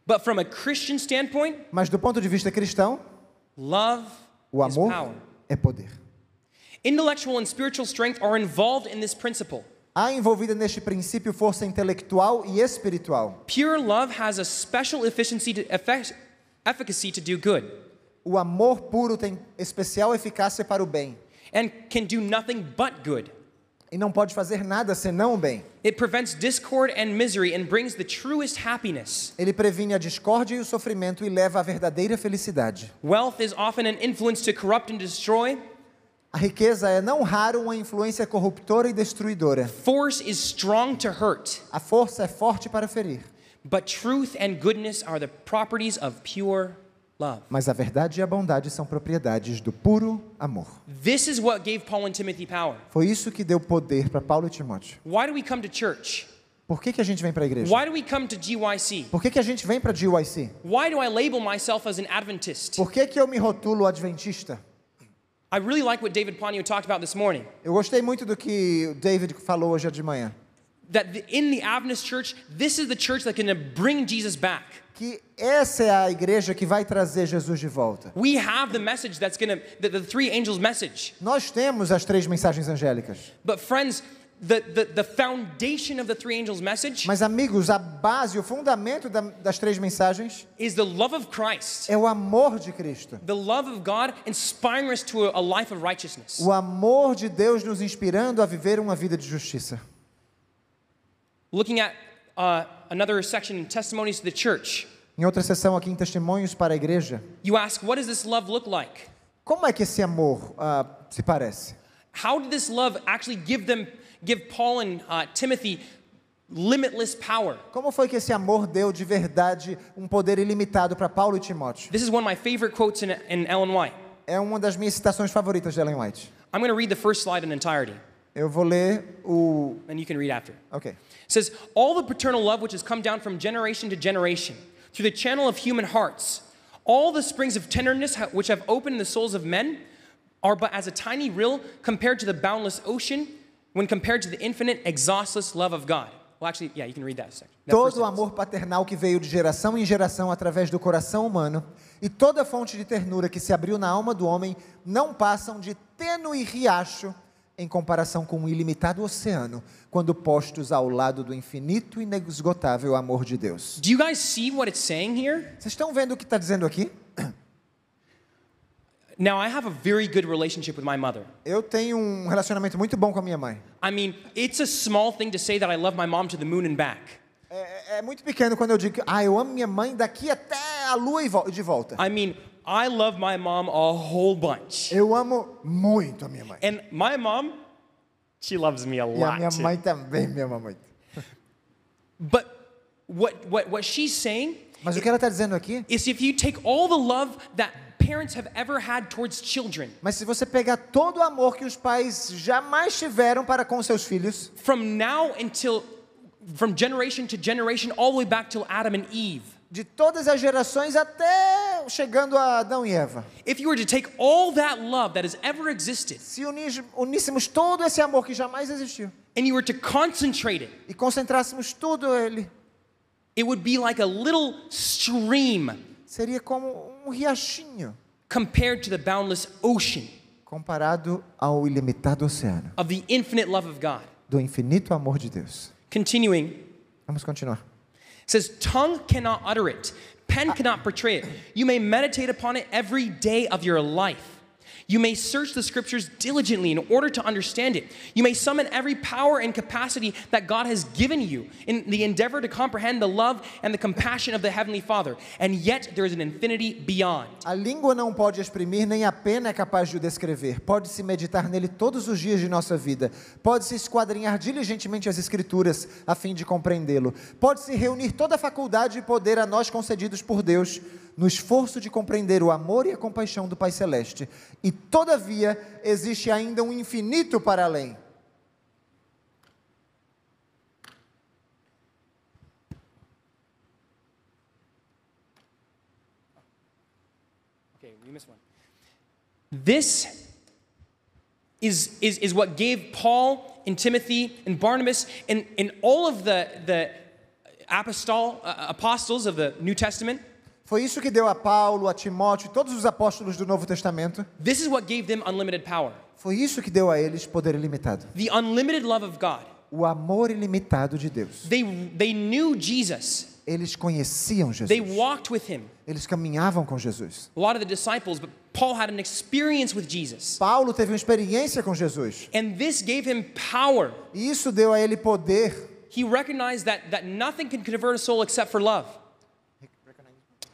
But from a Christian standpoint, Mas do ponto de vista cristão, love o is amor power. é poder. Intellectual and spiritual strength are involved in this principle. Há envolvida neste princípio força intelectual e espiritual. Pure love has a special efficiency to, effe- efficacy to do good O amor puro tem especial eficácia para o bem and can do nothing but good. E não pode fazer nada senão o bem. It prevents discord and misery and brings the truest happiness. Ele previne a discórdia e o sofrimento e leva à verdadeira felicidade. Wealth is often an influence to corrupt and destroy. A riqueza é não raro uma influência corruptora e destruidora. Force is strong to hurt. A força é forte para ferir, But truth and goodness are the properties of pure love. mas a verdade e a bondade são propriedades do puro amor. This is what gave Paul and Timothy power. Foi isso que deu poder para Paulo e Timóteo. Why do we come to church? Por que, que a gente vem para a igreja? Why do we come to GYC? Por que, que a gente vem para GYC? Why do I label myself as an Adventist? Por que, que eu me rotulo adventista? I really like what David Ponyo talked about this morning. Eu gostei muito do que David falou hoje de manhã. That in the Adventist church, this is the church going to bring Jesus back. Que essa é a igreja que vai trazer Jesus de volta. We have the message that's going the, the three angels' message. Nós temos as três mensagens angélicas. But, friends, the, the, the foundation of the three angels' message Mas, amigos, a base, o fundamento da- das três mensagens is the love of Christ, é o amor de Cristo. the love of God inspiring us to a, a life of righteousness. O amor de Deus nos inspirando a viver uma vida de justiça. Looking at uh, another section in Testimonies to the Church, Em outra sessão aqui em Testemunhos para a Igreja, you ask, what does this love look like? como é que esse amor ah, se parece? How did this love actually give them, give Paul and uh, Timothy limitless power? Como foi que esse amor deu de verdade um poder ilimitado para Paulo e Timóteo? This is one of my favorite quotes in, in Ellen White. É uma das minhas citações favoritas de Ellen White. I'm going to read the first slide in entirety, Eu vou ler o. and you can read after. Ok. It says, All the paternal love which has come down from generation to generation, through the channel of human hearts, all the springs of tenderness which have opened the souls of men, are but as a tiny rill compared to the boundless ocean, when compared to the infinite, exhaustless love of God. Well, actually, yeah, you can read that section. Todo o amor paternal que veio de geração em geração através do coração humano e toda a fonte de ternura que se abriu na alma do homem não passam de tênue riacho em comparação com o ilimitado oceano, quando postos ao lado do infinito e inesgotável amor de Deus. Do you guys see what it's saying here? Vocês estão vendo o que está dizendo aqui? Now, I have a very good relationship with my mother. Eu tenho um relacionamento muito bom com a minha mãe. I mean, it's a small thing to say that I love my mom to the moon and back. É, é muito pequeno quando eu digo, ah, eu amo minha mãe daqui até a lua e de volta. I mean, I love my mom a whole bunch. Eu amo muito a minha mãe. And my mom, she loves me a E a lot. minha too. mãe também me ama muito. But what, what, what she's saying Mas o que ela está dizendo aqui? is if you take all the love that parents have ever had towards children, Mas se você pegar todo o amor que os pais jamais tiveram para com seus filhos, from now until, from generation to generation, all the way back till Adam and Eve, de todas as gerações até chegando a Adão e Eva, if you were to take all that love that has ever existed se unis- uníssemos todo esse amor que jamais existiu and you were to concentrate it, e concentrássemos tudo ele, it would be like a little stream seria como um riachinho compared to the boundless ocean comparado ao ilimitado oceano of the infinite love of God. do infinito amor de Deus. Continuing, Vamos continuar. It says, tongue cannot utter it, pen uh, cannot portray it. You may meditate upon it every day of your life. You may search the scriptures diligently in order to understand it. You may summon every power and capacity that God has given you in the endeavor to comprehend the love and the compassion of the Heavenly Father. And yet there is an infinity beyond. A língua não pode exprimir, nem a pena é capaz de o descrever. Pode-se meditar nele todos os dias de nossa vida. Pode-se esquadrinhar diligentemente as Escrituras, a fim de compreendê-lo. Pode-se reunir toda a faculdade e poder a nós concedidos por Deus, no esforço de compreender o amor e a compaixão do Pai Celeste. E, todavia, existe ainda um infinito para além. Okay, we missed one. This is, is, is what gave Paul and Timothy and Barnabas and, and all of the, the apostol, uh, apostles of the New Testament. Foi isso que deu a Paulo, a Timóteo e todos os apóstolos do Novo Testamento. This is what gave them unlimited power. Foi isso que deu a eles poder ilimitado. The unlimited love of God. O amor ilimitado de Deus. They, they knew Jesus. Eles conheciam They Jesus. walked with him. Eles caminhavam com Jesus. A lot of the disciples, but Paul had an experience with Jesus. Paulo teve uma experiência com Jesus. And this gave him power. E isso deu a ele poder. He recognized that, that nothing can convert a soul except for love.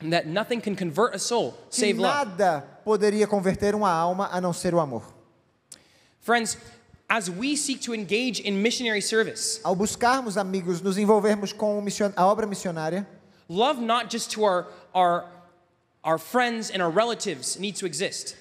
And that nothing can convert a soul Que save love. poderia converter uma alma a não ser o amor. Friends, as we seek to engage in missionary service, Ao buscarmos amigos, nos envolvermos com a obra missionária, love not just to our, our, our friends and our relatives needs to exist.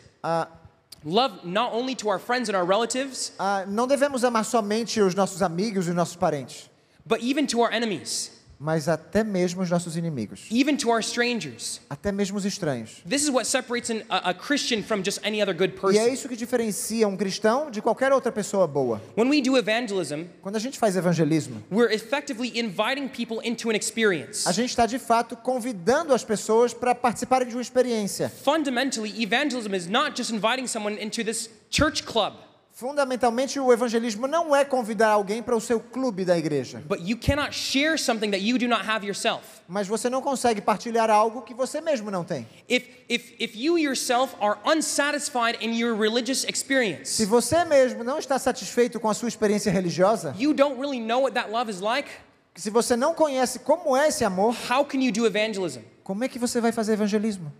love not only to our friends and our relatives, ah, não devemos amar somente os nossos amigos e os nossos parentes, but even to our enemies, mas até mesmo os nossos inimigos, even to our strangers. até mesmo os estranhos. This is what separates an, a, a Christian from just any other good E é person. isso que diferencia um cristão de qualquer outra pessoa boa. When we do evangelism, Quando a gente faz evangelismo, we're effectively inviting people into an experience. a gente está de fato convidando as pessoas para participarem de uma experiência. Fundamentally, evangelism is not just inviting someone into this church club, Fundamentalmente, o evangelismo não é convidar alguém para o seu clube da igreja, but you cannot share something that you do not have yourself. mas você não consegue partilhar algo que você mesmo não tem. If, if, if you yourself are unsatisfied in your religious Se experience, você mesmo não está satisfeito com a sua experiência religiosa, you don't really know what that love is like, se você não conhece como é esse amor, how can you do evangelism? como é que você vai fazer evangelismo?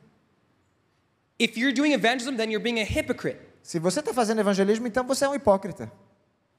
If you're doing evangelism, then you're being a hypocrite. Se você está fazendo evangelismo, então você é um hipócrita.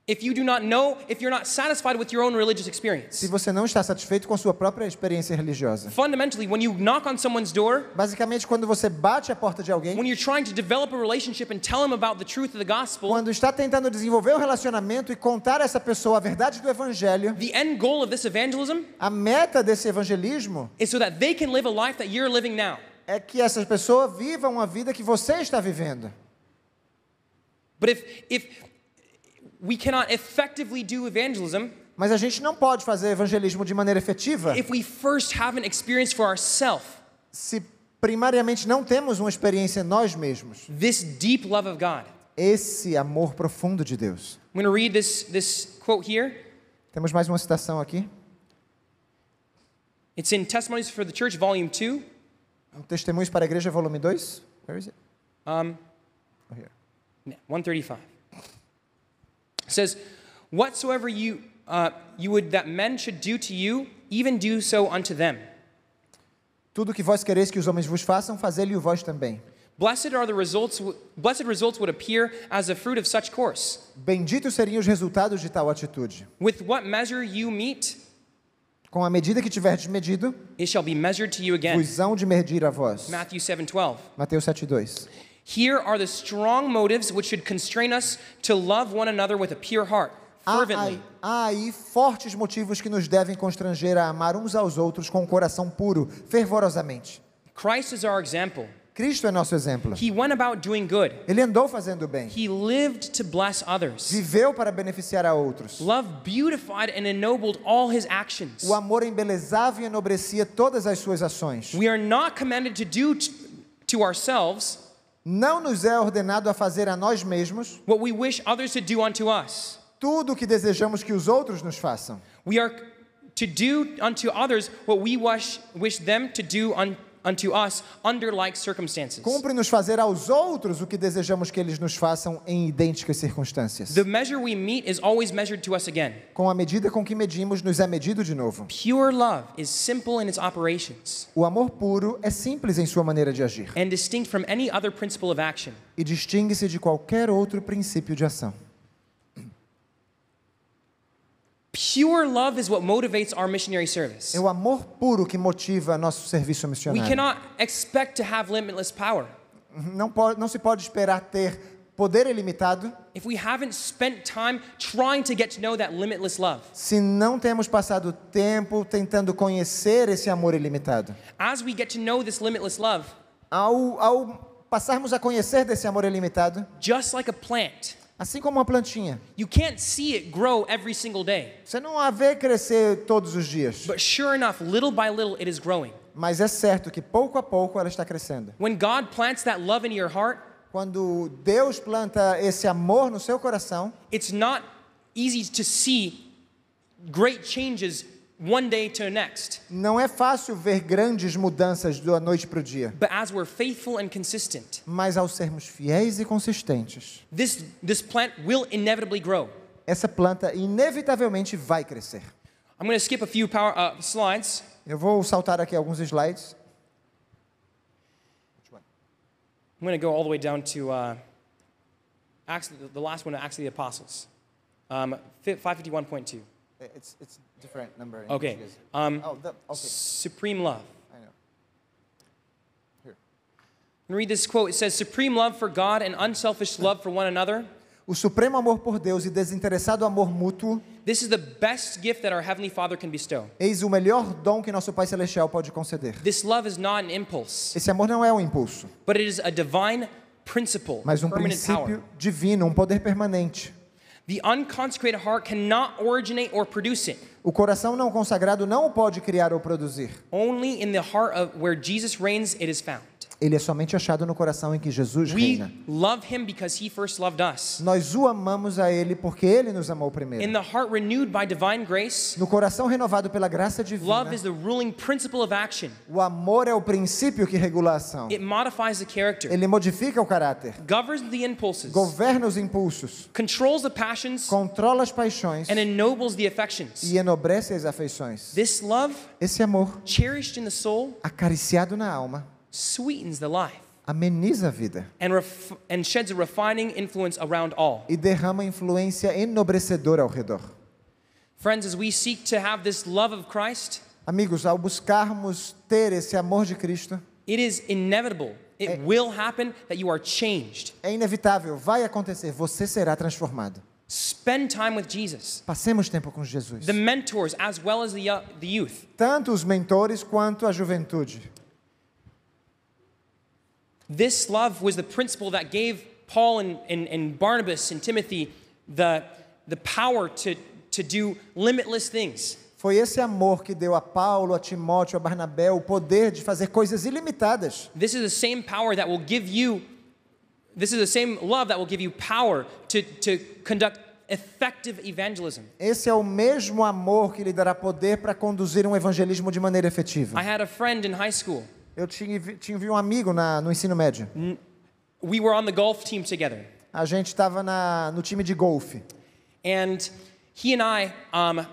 If you do not know, if you're not satisfied with your own religious experience. Se você não está satisfeito com a sua própria experiência religiosa. Fundamentally, when you knock on someone's door, Basicamente, quando você bate a porta de alguém, when you're trying to develop a relationship and tell them about the truth of the gospel, quando está tentando desenvolver um relacionamento e contar a essa pessoa a verdade do evangelho, the end goal of this evangelism a meta desse evangelismo is so that they can live a life that you're living now. é que essa pessoa viva uma vida que você está vivendo. But if if we cannot effectively do evangelism Mas a gente não pode fazer evangelismo de maneira efetiva if we first haven't experienced for ourselves se primariamente não temos uma experiência nós mesmos. this deep love of God. Esse amor profundo de Deus. I'm going to read this this quote here. Temos mais uma citação aqui. It's in Testimonies for the Church, Volume 2. Um Testemunhos para a Igreja, volume 2. Where is it? Um, Oh, here. Yeah, 135. It says, Whatsoever you, uh, you would that men should do to you, even do so unto them. Tudo que vós quereis que os homens vos façam, fazei-lhe vós também. Blessed are the results, blessed results would appear as the fruit of such course. Benditos seriam os resultados de tal atitude. With what measure you meet, Com a medida que tiverdes medido, it shall be measured to you again. vos hão de medir a vós. Matthew 7:12. Mateus 7,2. Here are the strong motives which should constrain us to love one another with a pure heart, fervently. há aí fortes motivos que nos devem constranger a amar uns aos outros com o coração puro, fervorosamente. Christ is our example. Cristo é nosso exemplo. He went about doing good. Ele andou fazendo bem, He lived to bless others. viveu para beneficiar a outros. Love beautified and ennobled all his actions. O amor embelezava e enobrecia todas as suas ações. We are not commanded to do to ourselves Não nos é ordenado a fazer a nós mesmos what we wish others to do unto us. tudo o que desejamos que os outros nos façam. We are to do unto others what we wish, wish them to do un, unto us under like circumstances. Cumpre-nos fazer aos outros o que desejamos que eles nos façam em idênticas circunstâncias. The measure we meet is always measured to us again. Com a medida com que medimos, nos é medido de novo. Pure love is simple in its operations O amor puro é simples em sua maneira de agir and distinct from any other principle of action. e distingue-se de qualquer outro princípio de ação. Pure love is what motivates our missionary service. É o amor puro que motiva nosso serviço We missionário. cannot expect to have limitless power Não, pode, não se pode esperar ter poder ilimitado if we haven't spent time trying to get to know that limitless love. se não temos passado tempo tentando conhecer esse amor ilimitado. As we get to know this limitless love, Ao, ao passarmos a conhecer desse amor ilimitado, just like a plant, assim como uma plantinha, you can't see it grow every single day. você não a vê crescer todos os dias, But sure enough, little by little, it is growing. mas é certo que pouco a pouco ela está crescendo. When God plants that love in your heart, Quando Deus planta esse amor no seu coração, it's not easy to see great changes one day to the next. não é fácil ver grandes mudanças da noite para o dia, But as we're faithful and consistent, mas ao sermos fiéis e consistentes, this, this plant will inevitably grow. essa planta inevitavelmente vai crescer. I'm going to skip a few power, uh, slides. Eu vou saltar aqui alguns slides. I'm going to go all the way down to uh, Acts, the last one, Acts of the Apostles, um, 551.2. It's, it's different number. in Okay. Um, Oh, the, okay. supreme love. I know. Here. I'm read this quote. It says, Supreme love for God and unselfish love for one another. O supremo amor por Deus e desinteressado amor mútuo, This is the best gift that our Heavenly Father can bestow. eis o melhor dom que nosso Pai Celestial pode conceder. This love is not an impulse, Esse amor não é um impulso, but it is a divine principle, mas um permanent power. princípio divino, um poder permanente. The unconsecrated heart cannot originate or produce it. O coração não consagrado não pode criar ou produzir. Only in the heart of where Jesus reigns it is found. Ele é somente achado no coração em que Jesus We reina. love him because he first loved us. Nós o amamos a Ele porque Ele nos amou In primeiro. the heart renewed by divine grace, No coração renovado pela graça divina, love is the ruling principle of action. o amor é o princípio que regula a ação. It modifies the character, Ele modifica o caráter, governs the impulses, governa os impulsos, controls the passions, controla as paixões and ennobles the affections. e enobrece as afeições. This love, Esse amor, cherished in the soul, acariciado na alma, sweetens the life ameniza a vida and, ref- and sheds a refining influence around all. e derrama influência enobrecedora ao redor. Friends, as we seek to have this love of Christ, Amigos, ao buscarmos ter esse amor de Cristo, it is inevitable. It will happen that you are changed. é inevitável, vai acontecer, você será transformado. Spend time with Jesus. Passemos tempo com Jesus. The mentors, as well as the, yo- the youth. Tanto os mentores quanto a juventude. This love was the principle that gave Paul and, and, and Barnabas and Timothy the, the power to, to do limitless things. Foi esse amor que deu a Paulo, a Timóteo, a Barnabé o poder de fazer coisas ilimitadas. This is the same power that will give you, this is the same love that will give you power to, to conduct effective evangelism. Esse é o mesmo amor que lhe dará poder para conduzir um evangelismo de maneira efetiva. I had a friend in high school. Eu tinha, vi um amigo na, no ensino médio. We were on the golf team together. A gente estava no time de golfe. And he and I, um,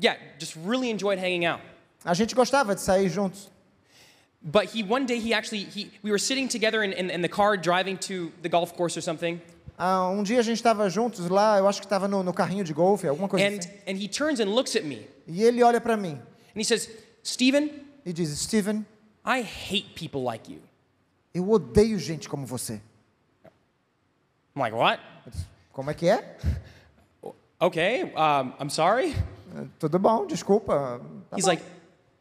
yeah, just really enjoyed hanging out. A gente gostava de sair juntos. But he one day he actually he we were sitting together in, in, in the car driving to the golf course or something, Ah, um dia a gente estava juntos lá, eu acho que estava no, no carrinho de golfe, alguma coisa and assim. and he turns and looks at me E ele olha para mim and he says, Stephen, e diz: Steven, I hate people like you. eu odeio gente como você. I'm like, what? Como é que é? Okay, um, I'm sorry. "Ah, Tudo bom, desculpa. Tá He's bom." like,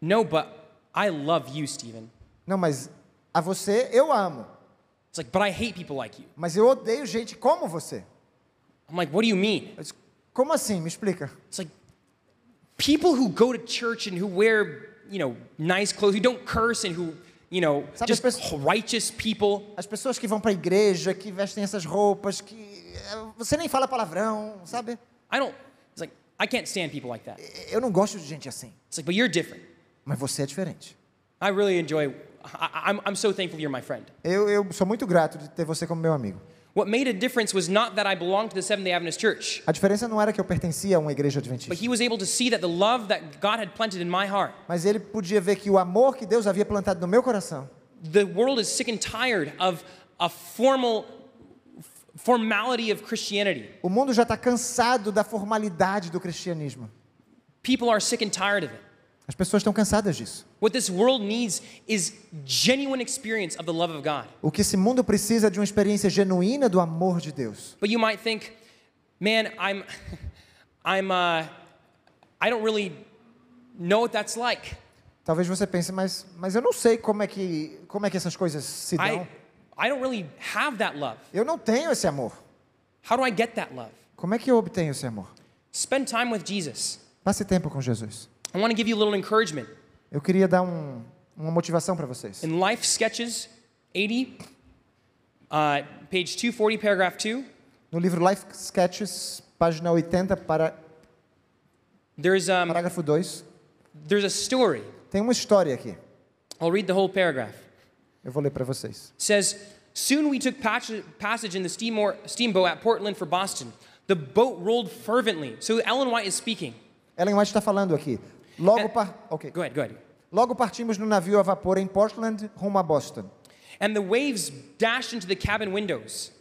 no, but I love you, Stephen. Não, mas a você eu amo, It's like, but I hate people like you. mas eu odeio gente como você. I'm like, what do you mean? Eu disse, Como assim? Me explica. It's like people who go to church and who wear, you know, nice clothes, who don't curse and who, you know, Sabe just as pessoas- righteous people. As pessoas que vão para a igreja, que vestem essas roupas, que eh, você nem fala palavrão, sabe? I don't. It's like I can't stand people like that. Eu não gosto de gente assim, It's like, but you're different. mas você é diferente. I really enjoy I, I'm, I'm so thankful you're my friend. Eu, eu sou muito grato de ter você como meu amigo. What made a difference was not that I belonged to the Seventh day Adventist Church, A diferença não era que eu pertencia a uma igreja adventista. but he was able to see that the love that God had planted in my heart, mas ele podia ver que o amor que Deus havia plantado no meu coração, the world is sick and tired of a formal formality of Christianity. o mundo já está cansado da formalidade do cristianismo. People are sick and tired of it. As pessoas estão cansadas disso. What this world needs is genuine experience of the love of God. O que esse mundo precisa é de uma experiência genuína do amor de Deus. But you might think, man, I'm, I'm, uh, I don't really know what that's like. Talvez você pense, mas, mas eu não sei como é que como é que essas coisas se dão. I, I don't really have that love. Eu não tenho esse amor. How do I get that love? Como é que eu obtenho esse amor? Spend time with Jesus. Passe tempo com Jesus. I want to give you a little encouragement. Eu queria dar um, uma motivação para vocês. In Life Sketches 80, uh, page 240, paragraph 2, No livro Life Sketches, página 80, para, there's, um, parágrafo 2, there's a story. tem uma história aqui. I'll read the whole paragraph. Eu vou ler para vocês. Says, Soon we took passage in the steamboat at Portland for Boston. The boat rolled fervently. So Ellen White is speaking. Ellen White está falando aqui. Logo, par... ok. Go ahead, go ahead. Logo partimos no navio a vapor em Portland, rumo a Boston. And the waves dashed into the cabin windows.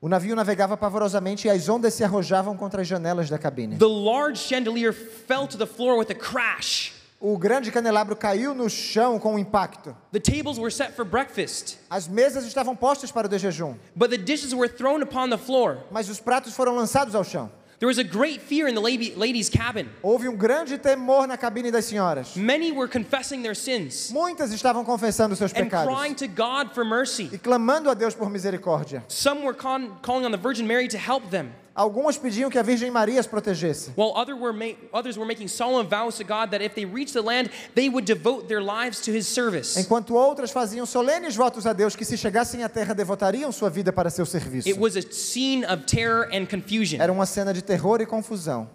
O navio navegava pavorosamente e as ondas se arrojavam contra as janelas da cabine. The large chandelier fell to the floor with a crash. O grande candelabro caiu no chão com um impacto. The tables were set for breakfast, As mesas estavam postas para o de jejum, but the dishes were thrown upon the floor. mas os pratos foram lançados ao chão. There was a great fear in the ladies' cabin. Houve um grande temor na cabine das senhoras. Many were confessing their sins Muitas estavam confessando seus and pecados crying to God for mercy. e clamando a Deus por misericórdia. Some were calling on the Virgin Mary to help them, Algumas pediam que a Virgem Maria as protegesse. while other were others were making solemn vows to God that if they reached the land, they would devote their lives to His service. Enquanto outras faziam solenes votos a Deus que se chegassem à terra devotariam sua vida para seu serviço. It was a scene of terror and confusion. Era uma cena de terror e confusão.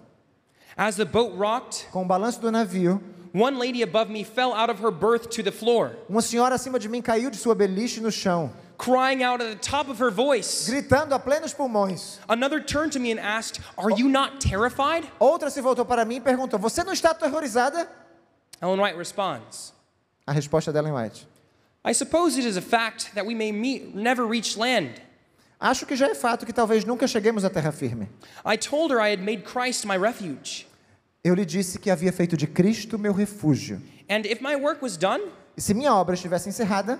As the boat rocked, Com o balanço do navio, one lady above me fell out of her berth to the floor, uma senhora acima de mim caiu de sua beliche no chão, crying out at the top of her voice. gritando a plenos pulmões. Another turned to me and asked, Are you not terrified? Outra se voltou para mim e perguntou: Você não está aterrorizada? Ellen White responds, A resposta dela em White: I suppose it is a fact that we may meet, never reach land. Acho que já é fato que talvez nunca cheguemos à terra firme. I told her I had made Christ my refuge. Eu lhe disse que havia feito de Cristo meu refúgio. And if my work was done, E se minha obra estivesse encerrada,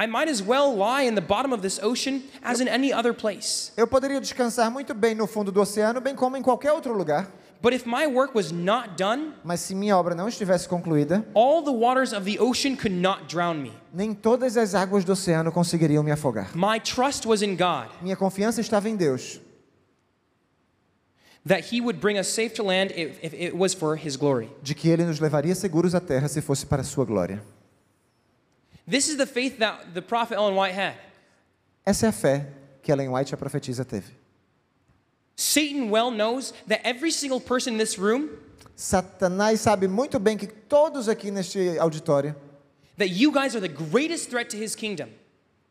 I might as well lie in the bottom of this ocean as in any other place. eu poderia descansar muito bem no fundo do oceano, bem como em qualquer outro lugar. But if my work was not done, Mas se minha obra não estivesse concluída, all the waters of the ocean could not drown me. nem todas as águas do oceano conseguiriam me afogar. My trust was in God, Minha confiança estava em Deus, that He would bring us safe to land if, if it was for His glory. de que Ele nos levaria seguros à terra se fosse para a sua glória. This is the faith that the prophet Ellen White had. Essa é a fé que Ellen White, a profetisa, teve. Satan well knows that every single person in this room, Satanás sabe muito bem que todos aqui neste auditório, that you guys are the greatest threat to his kingdom,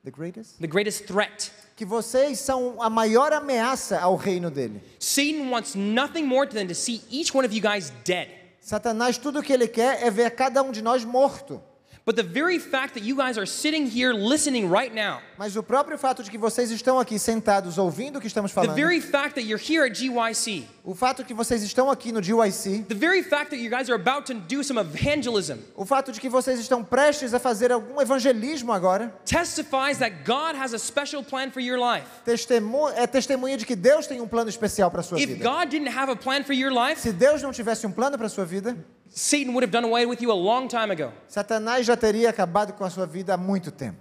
the greatest, the greatest threat. que vocês são a maior ameaça ao reino dele. Satan wants nothing more than to see each one of you guys dead. Satanás, tudo o que ele quer é ver cada um de nós morto. But the very fact that you guys are sitting here listening right now, Mas o próprio fato de que vocês estão aqui sentados ouvindo o que estamos the falando, very fact that you're here at GYC, o fato de que vocês estão aqui no GYC, the very fact that you guys are about to do some evangelism o fato de que vocês estão prestes a fazer algum evangelismo agora, testifies that God has a special plan for your life. testemu é testemunha de que Deus tem um plano especial para sua If vida. God didn't have a plan for your life, Se Deus não tivesse um plano para sua vida, Satan would have done away with you a long time ago. Satanás já teria acabado com a sua vida há muito tempo.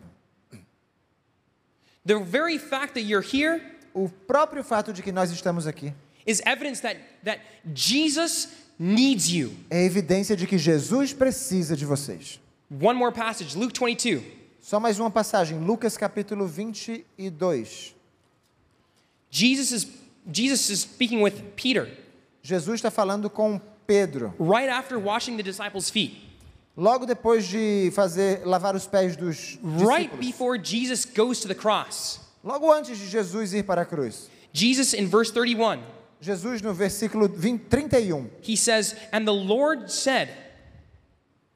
The very fact that you're here O próprio fato de que nós estamos aqui is evidence that, that Jesus needs you. é evidência de que Jesus precisa de vocês. One more passage, Luke 22. Só mais uma passagem, Lucas capítulo 22. Jesus is, Jesus is speaking with Peter Jesus está falando com Pedro, right after washing the disciples' feet. Logo depois de fazer lavar os pés dos right discípulos, before Jesus goes to the cross. logo antes de Jesus ir para a cruz, Jesus in verse 31, Jesus no versículo 20, 31, he says, And the Lord said,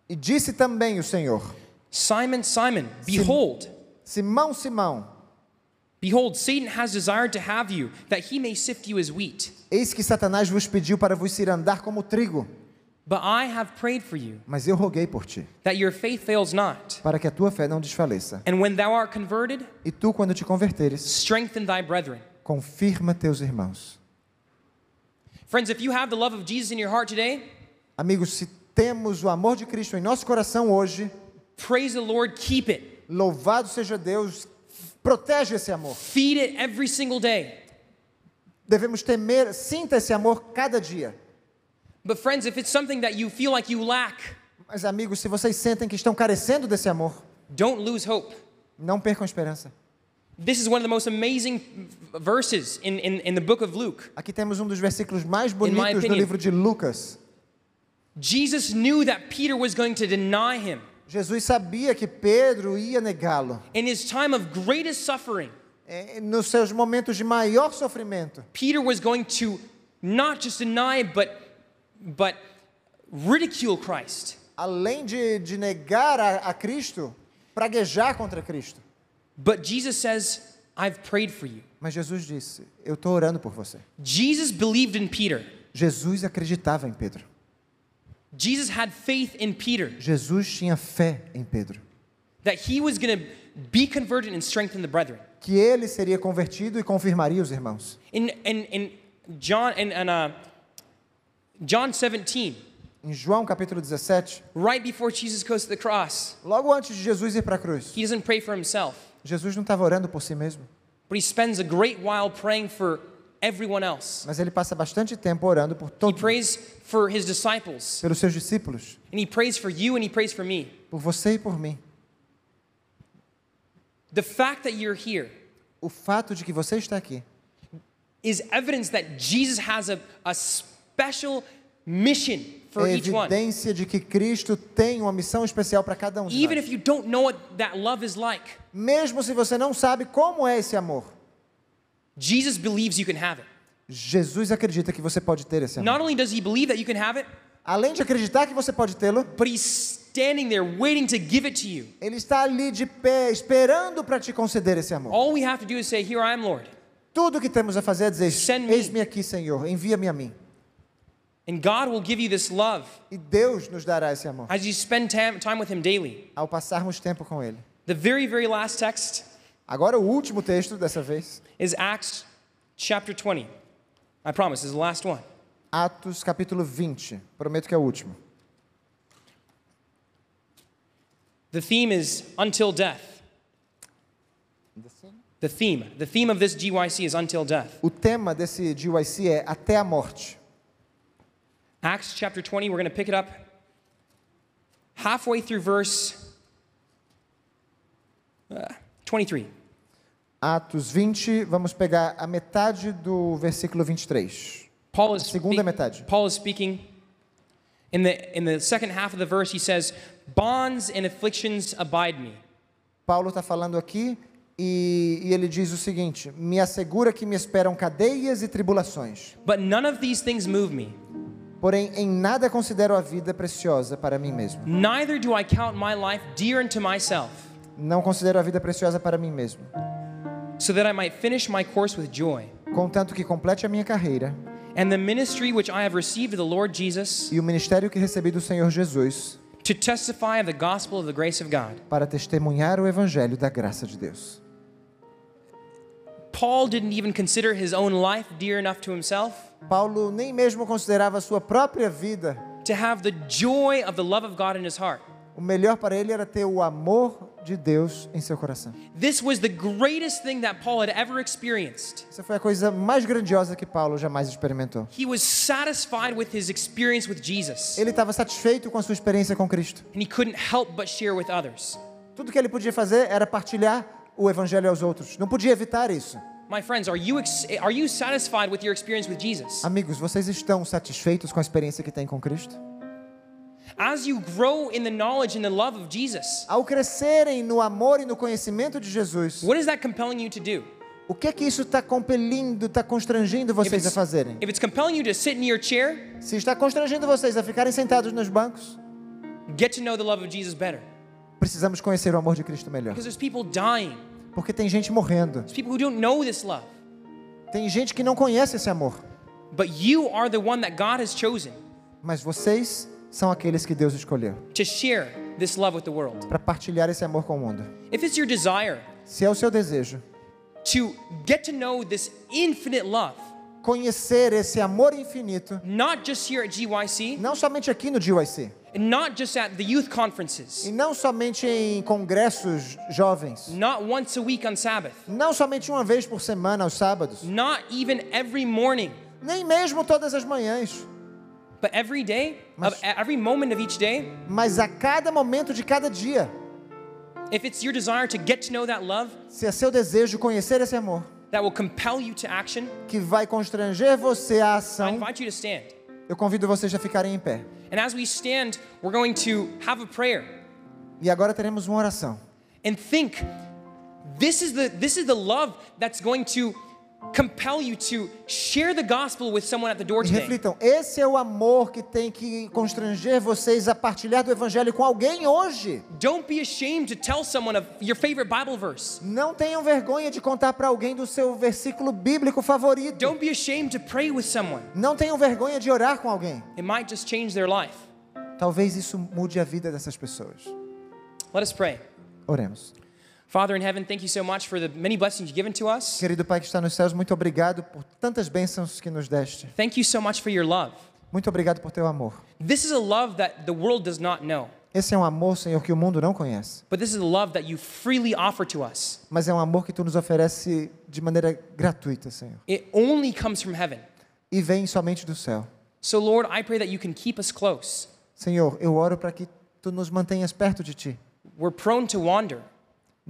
e disse também o Senhor: Simon, Simon, behold, Simão, Simão, behold, Satan has desired to have you, that he may sift you as wheat. eis que Satanás vos pediu para vos ir andar como trigo, But I have prayed for you, mas eu roguei por ti, that your faith fails not. para que a tua fé não desfaleça. And when thou art converted, E tu, quando te converteres, strengthen thy brethren. confirma teus irmãos. Friends, if you have the love of Jesus in your heart today, Amigos, se temos o amor de Cristo em nosso coração hoje, praise the Lord, keep it. louvado seja Deus, protege esse amor. Feed it every single day. Devemos temer, sinta esse amor cada dia. But friends, if it's something that you feel like you lack, Mas, amigos, se vocês sentem que estão carecendo desse amor, don't lose hope. não percam a esperança. This is one of the most amazing verses in, in, in the book of Luke. Aqui temos um dos versículos mais bonitos do livro de Lucas. Jesus knew that Peter was going to deny him. Jesus sabia que Pedro ia negá-lo. In his time of greatest suffering, É, Nos seus momentos de maior sofrimento, Peter was going to not just deny, but, but ridicule Christ. além de, de negar a, a Cristo, praguejar contra Cristo. But Jesus says, I've prayed for you. Mas Jesus disse: Eu estou orando por você. Jesus believed in Peter. Jesus acreditava em Pedro. Jesus had faith in Peter Jesus tinha fé em Pedro. that he was going to be converted and strengthen the brethren. Que ele seria convertido e confirmaria os irmãos. In, in, in John, in, in uh, John 17, Em João capítulo 17, right before Jesus goes to the cross, logo antes de Jesus ir para a cruz, he doesn't pray for himself, Jesus não estava orando por si mesmo, but he spends a great while praying for everyone else. mas ele passa bastante tempo orando por He todos, prays for his disciples, pelos seus discípulos, and he prays for you, and he prays for me. por você e por mim. The fact that you're here O fato de que você está aqui is evidence that Jesus has a, a special mission for é each one. evidência de que Cristo tem uma missão especial para cada um de Even nós. if you don't know what that love is like, Mesmo se você não sabe como é esse amor, Jesus believes you can have it. Jesus acredita que você pode ter esse amor. Not only does he believe that you can have it, Além de acreditar que você pode tê-lo, but he's standing there waiting to give it to you. ele está ali de pé, esperando para te conceder esse amor. All we have to do is say, Here I am, Lord. Tudo o que temos a fazer é dizer. Eis-me aqui, Senhor, envia-me a mim. And God will give you this love E Deus nos dará esse amor as you spend time with him daily. ao passarmos tempo com Ele. The very, very last text Agora, o último texto dessa vez, is Acts chapter 20. I promise, is the last one. Atos capítulo 20. Prometo que é o último. The theme is until death. The theme, the theme of this GYC is until death. O tema desse GYC é Até a Morte. Acts chapter 20, we're going to pick it up halfway through verse uh, 23. Atos 20, vamos pegar a metade do versículo 23. Paul is, Segunda metade. Paul is speaking. In the, in the second half of the verse, he says, Bonds and afflictions abide me. Paulo está falando aqui e, e ele diz o seguinte: Me assegura que me esperam cadeias e tribulações. But none of these things move me. Porém, em nada considero a vida preciosa para mim mesmo. Neither do I count my life dear unto myself, Não considero a vida preciosa para mim mesmo. So that I might finish my course with joy. Contanto que complete a minha carreira And the ministry which I have received of the Lord Jesus e o ministério que recebi do Senhor Jesus to testify of the gospel of the grace of God. para testemunhar o evangelho da graça de Deus. Paul didn't even consider his own life dear enough to himself Paulo nem mesmo considerava a sua própria vida. to have the joy of the love of God in his heart. O melhor para ele era ter o amor de Deus em seu coração. This was the greatest thing that Paul had ever experienced. Essa foi a coisa mais grandiosa que Paulo jamais experimentou. He was satisfied with his experience with Jesus, Ele estava satisfeito com a sua experiência com Cristo. and he couldn't help but share with others. Tudo que ele podia fazer era partilhar o evangelho aos outros. Não podia evitar isso. My friends, are you, are you satisfied with your experience with Jesus? Amigos, vocês estão satisfeitos com a experiência que têm com Cristo? As you grow in the knowledge and the love of Jesus, Ao crescerem no amor e no conhecimento de Jesus, what is that compelling you to do? o que é que isso está compelindo, está constrangindo vocês a fazerem? if it's compelling you to sit in your chair, Se está constrangindo vocês a ficarem sentados nos bancos, get to know the love of Jesus better. precisamos conhecer o amor de Cristo melhor. Because there's people dying. Porque tem gente morrendo. There's people who don't know this love. Tem gente que não conhece esse amor. But you are the one that God has chosen Mas vocês são aqueles que Deus escolheu to share this love with the world. para partilhar esse amor com o mundo. If it's your desire Se é o seu desejo to get to know this infinite love, conhecer esse amor infinito, not just here at GYC, não somente aqui no GYC, and not just at the youth conferences, e não somente em congressos jovens, not once a week on Sabbath, não somente uma vez por semana aos sábados, not even every morning, nem mesmo todas as manhãs, but every day, Mas- every moment of each day, mas a cada momento de cada dia. if it's your desire to get to know that love Se é seu desejo conhecer esse amor, that will compel you to action, que vai constranger você à I ação, invite you to stand. eu convido vocês a ficarem em pé. And as we stand, we're going to have a prayer E agora teremos uma oração. and think this is the this is the love that's going to compel you to share the gospel with someone at the door today. reflitam, esse é o amor que tem que constranger vocês a partilhar do evangelho com alguém hoje. Don't be ashamed to tell someone of your favorite Bible verse. Não tenham vergonha de contar para alguém do seu versículo bíblico favorito. Don't be ashamed to pray with someone. Não tenham vergonha de orar com alguém. It might just change their life. Talvez isso mude a vida dessas pessoas. Let us pray. Oremos. Father in heaven, thank you so much for the many blessings given to us. Querido Pai que está nos céus, muito obrigado por tantas bênçãos que nos deste. Thank you so much for your love. Muito obrigado por teu amor. This is a love that the world does not know, Esse é um amor, Senhor, que o mundo não conhece. but this is a love that you freely offer to us. Mas é um amor que tu nos oferece de maneira gratuita, Senhor. It only comes from heaven. E vem somente do céu. So, Lord, I pray that you can keep us close. Senhor, eu oro para que tu nos mantenhas perto de ti. We're prone to wander,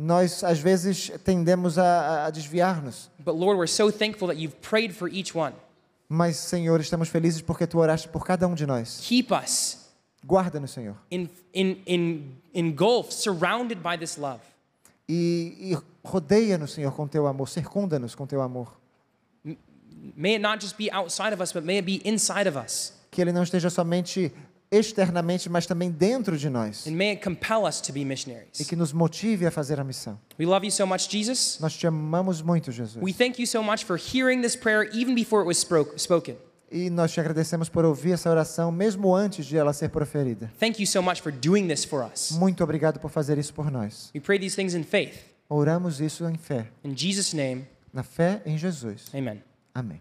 Nós, às vezes, tendemos a, a desviar-nos. but Lord, we're so thankful that you've prayed for each one. Mas, Senhor, estamos felizes porque tu oraste por cada um de nós. Keep us Guarda-nos, Senhor. in, in, in, engulfed, surrounded by this love. E, e rodeia-nos, Senhor, com teu amor. Circunda-nos com teu amor. May it not just be outside of us, but may it be inside of us. Que ele não esteja somente externamente, mas também dentro de nós. And may it compel us to be E missionaries. que nos motive a fazer a missão. We love you so much, Jesus. Nós te amamos muito, Jesus. We thank you so much for hearing this prayer even before it was spoken. E nós te agradecemos por ouvir essa oração, mesmo antes de ela ser proferida. Thank you so much for doing this for us. Muito obrigado por fazer isso por nós. We pray these things in faith. Oramos isso em fé. In Jesus' name, Na fé em Jesus. amen. Amém.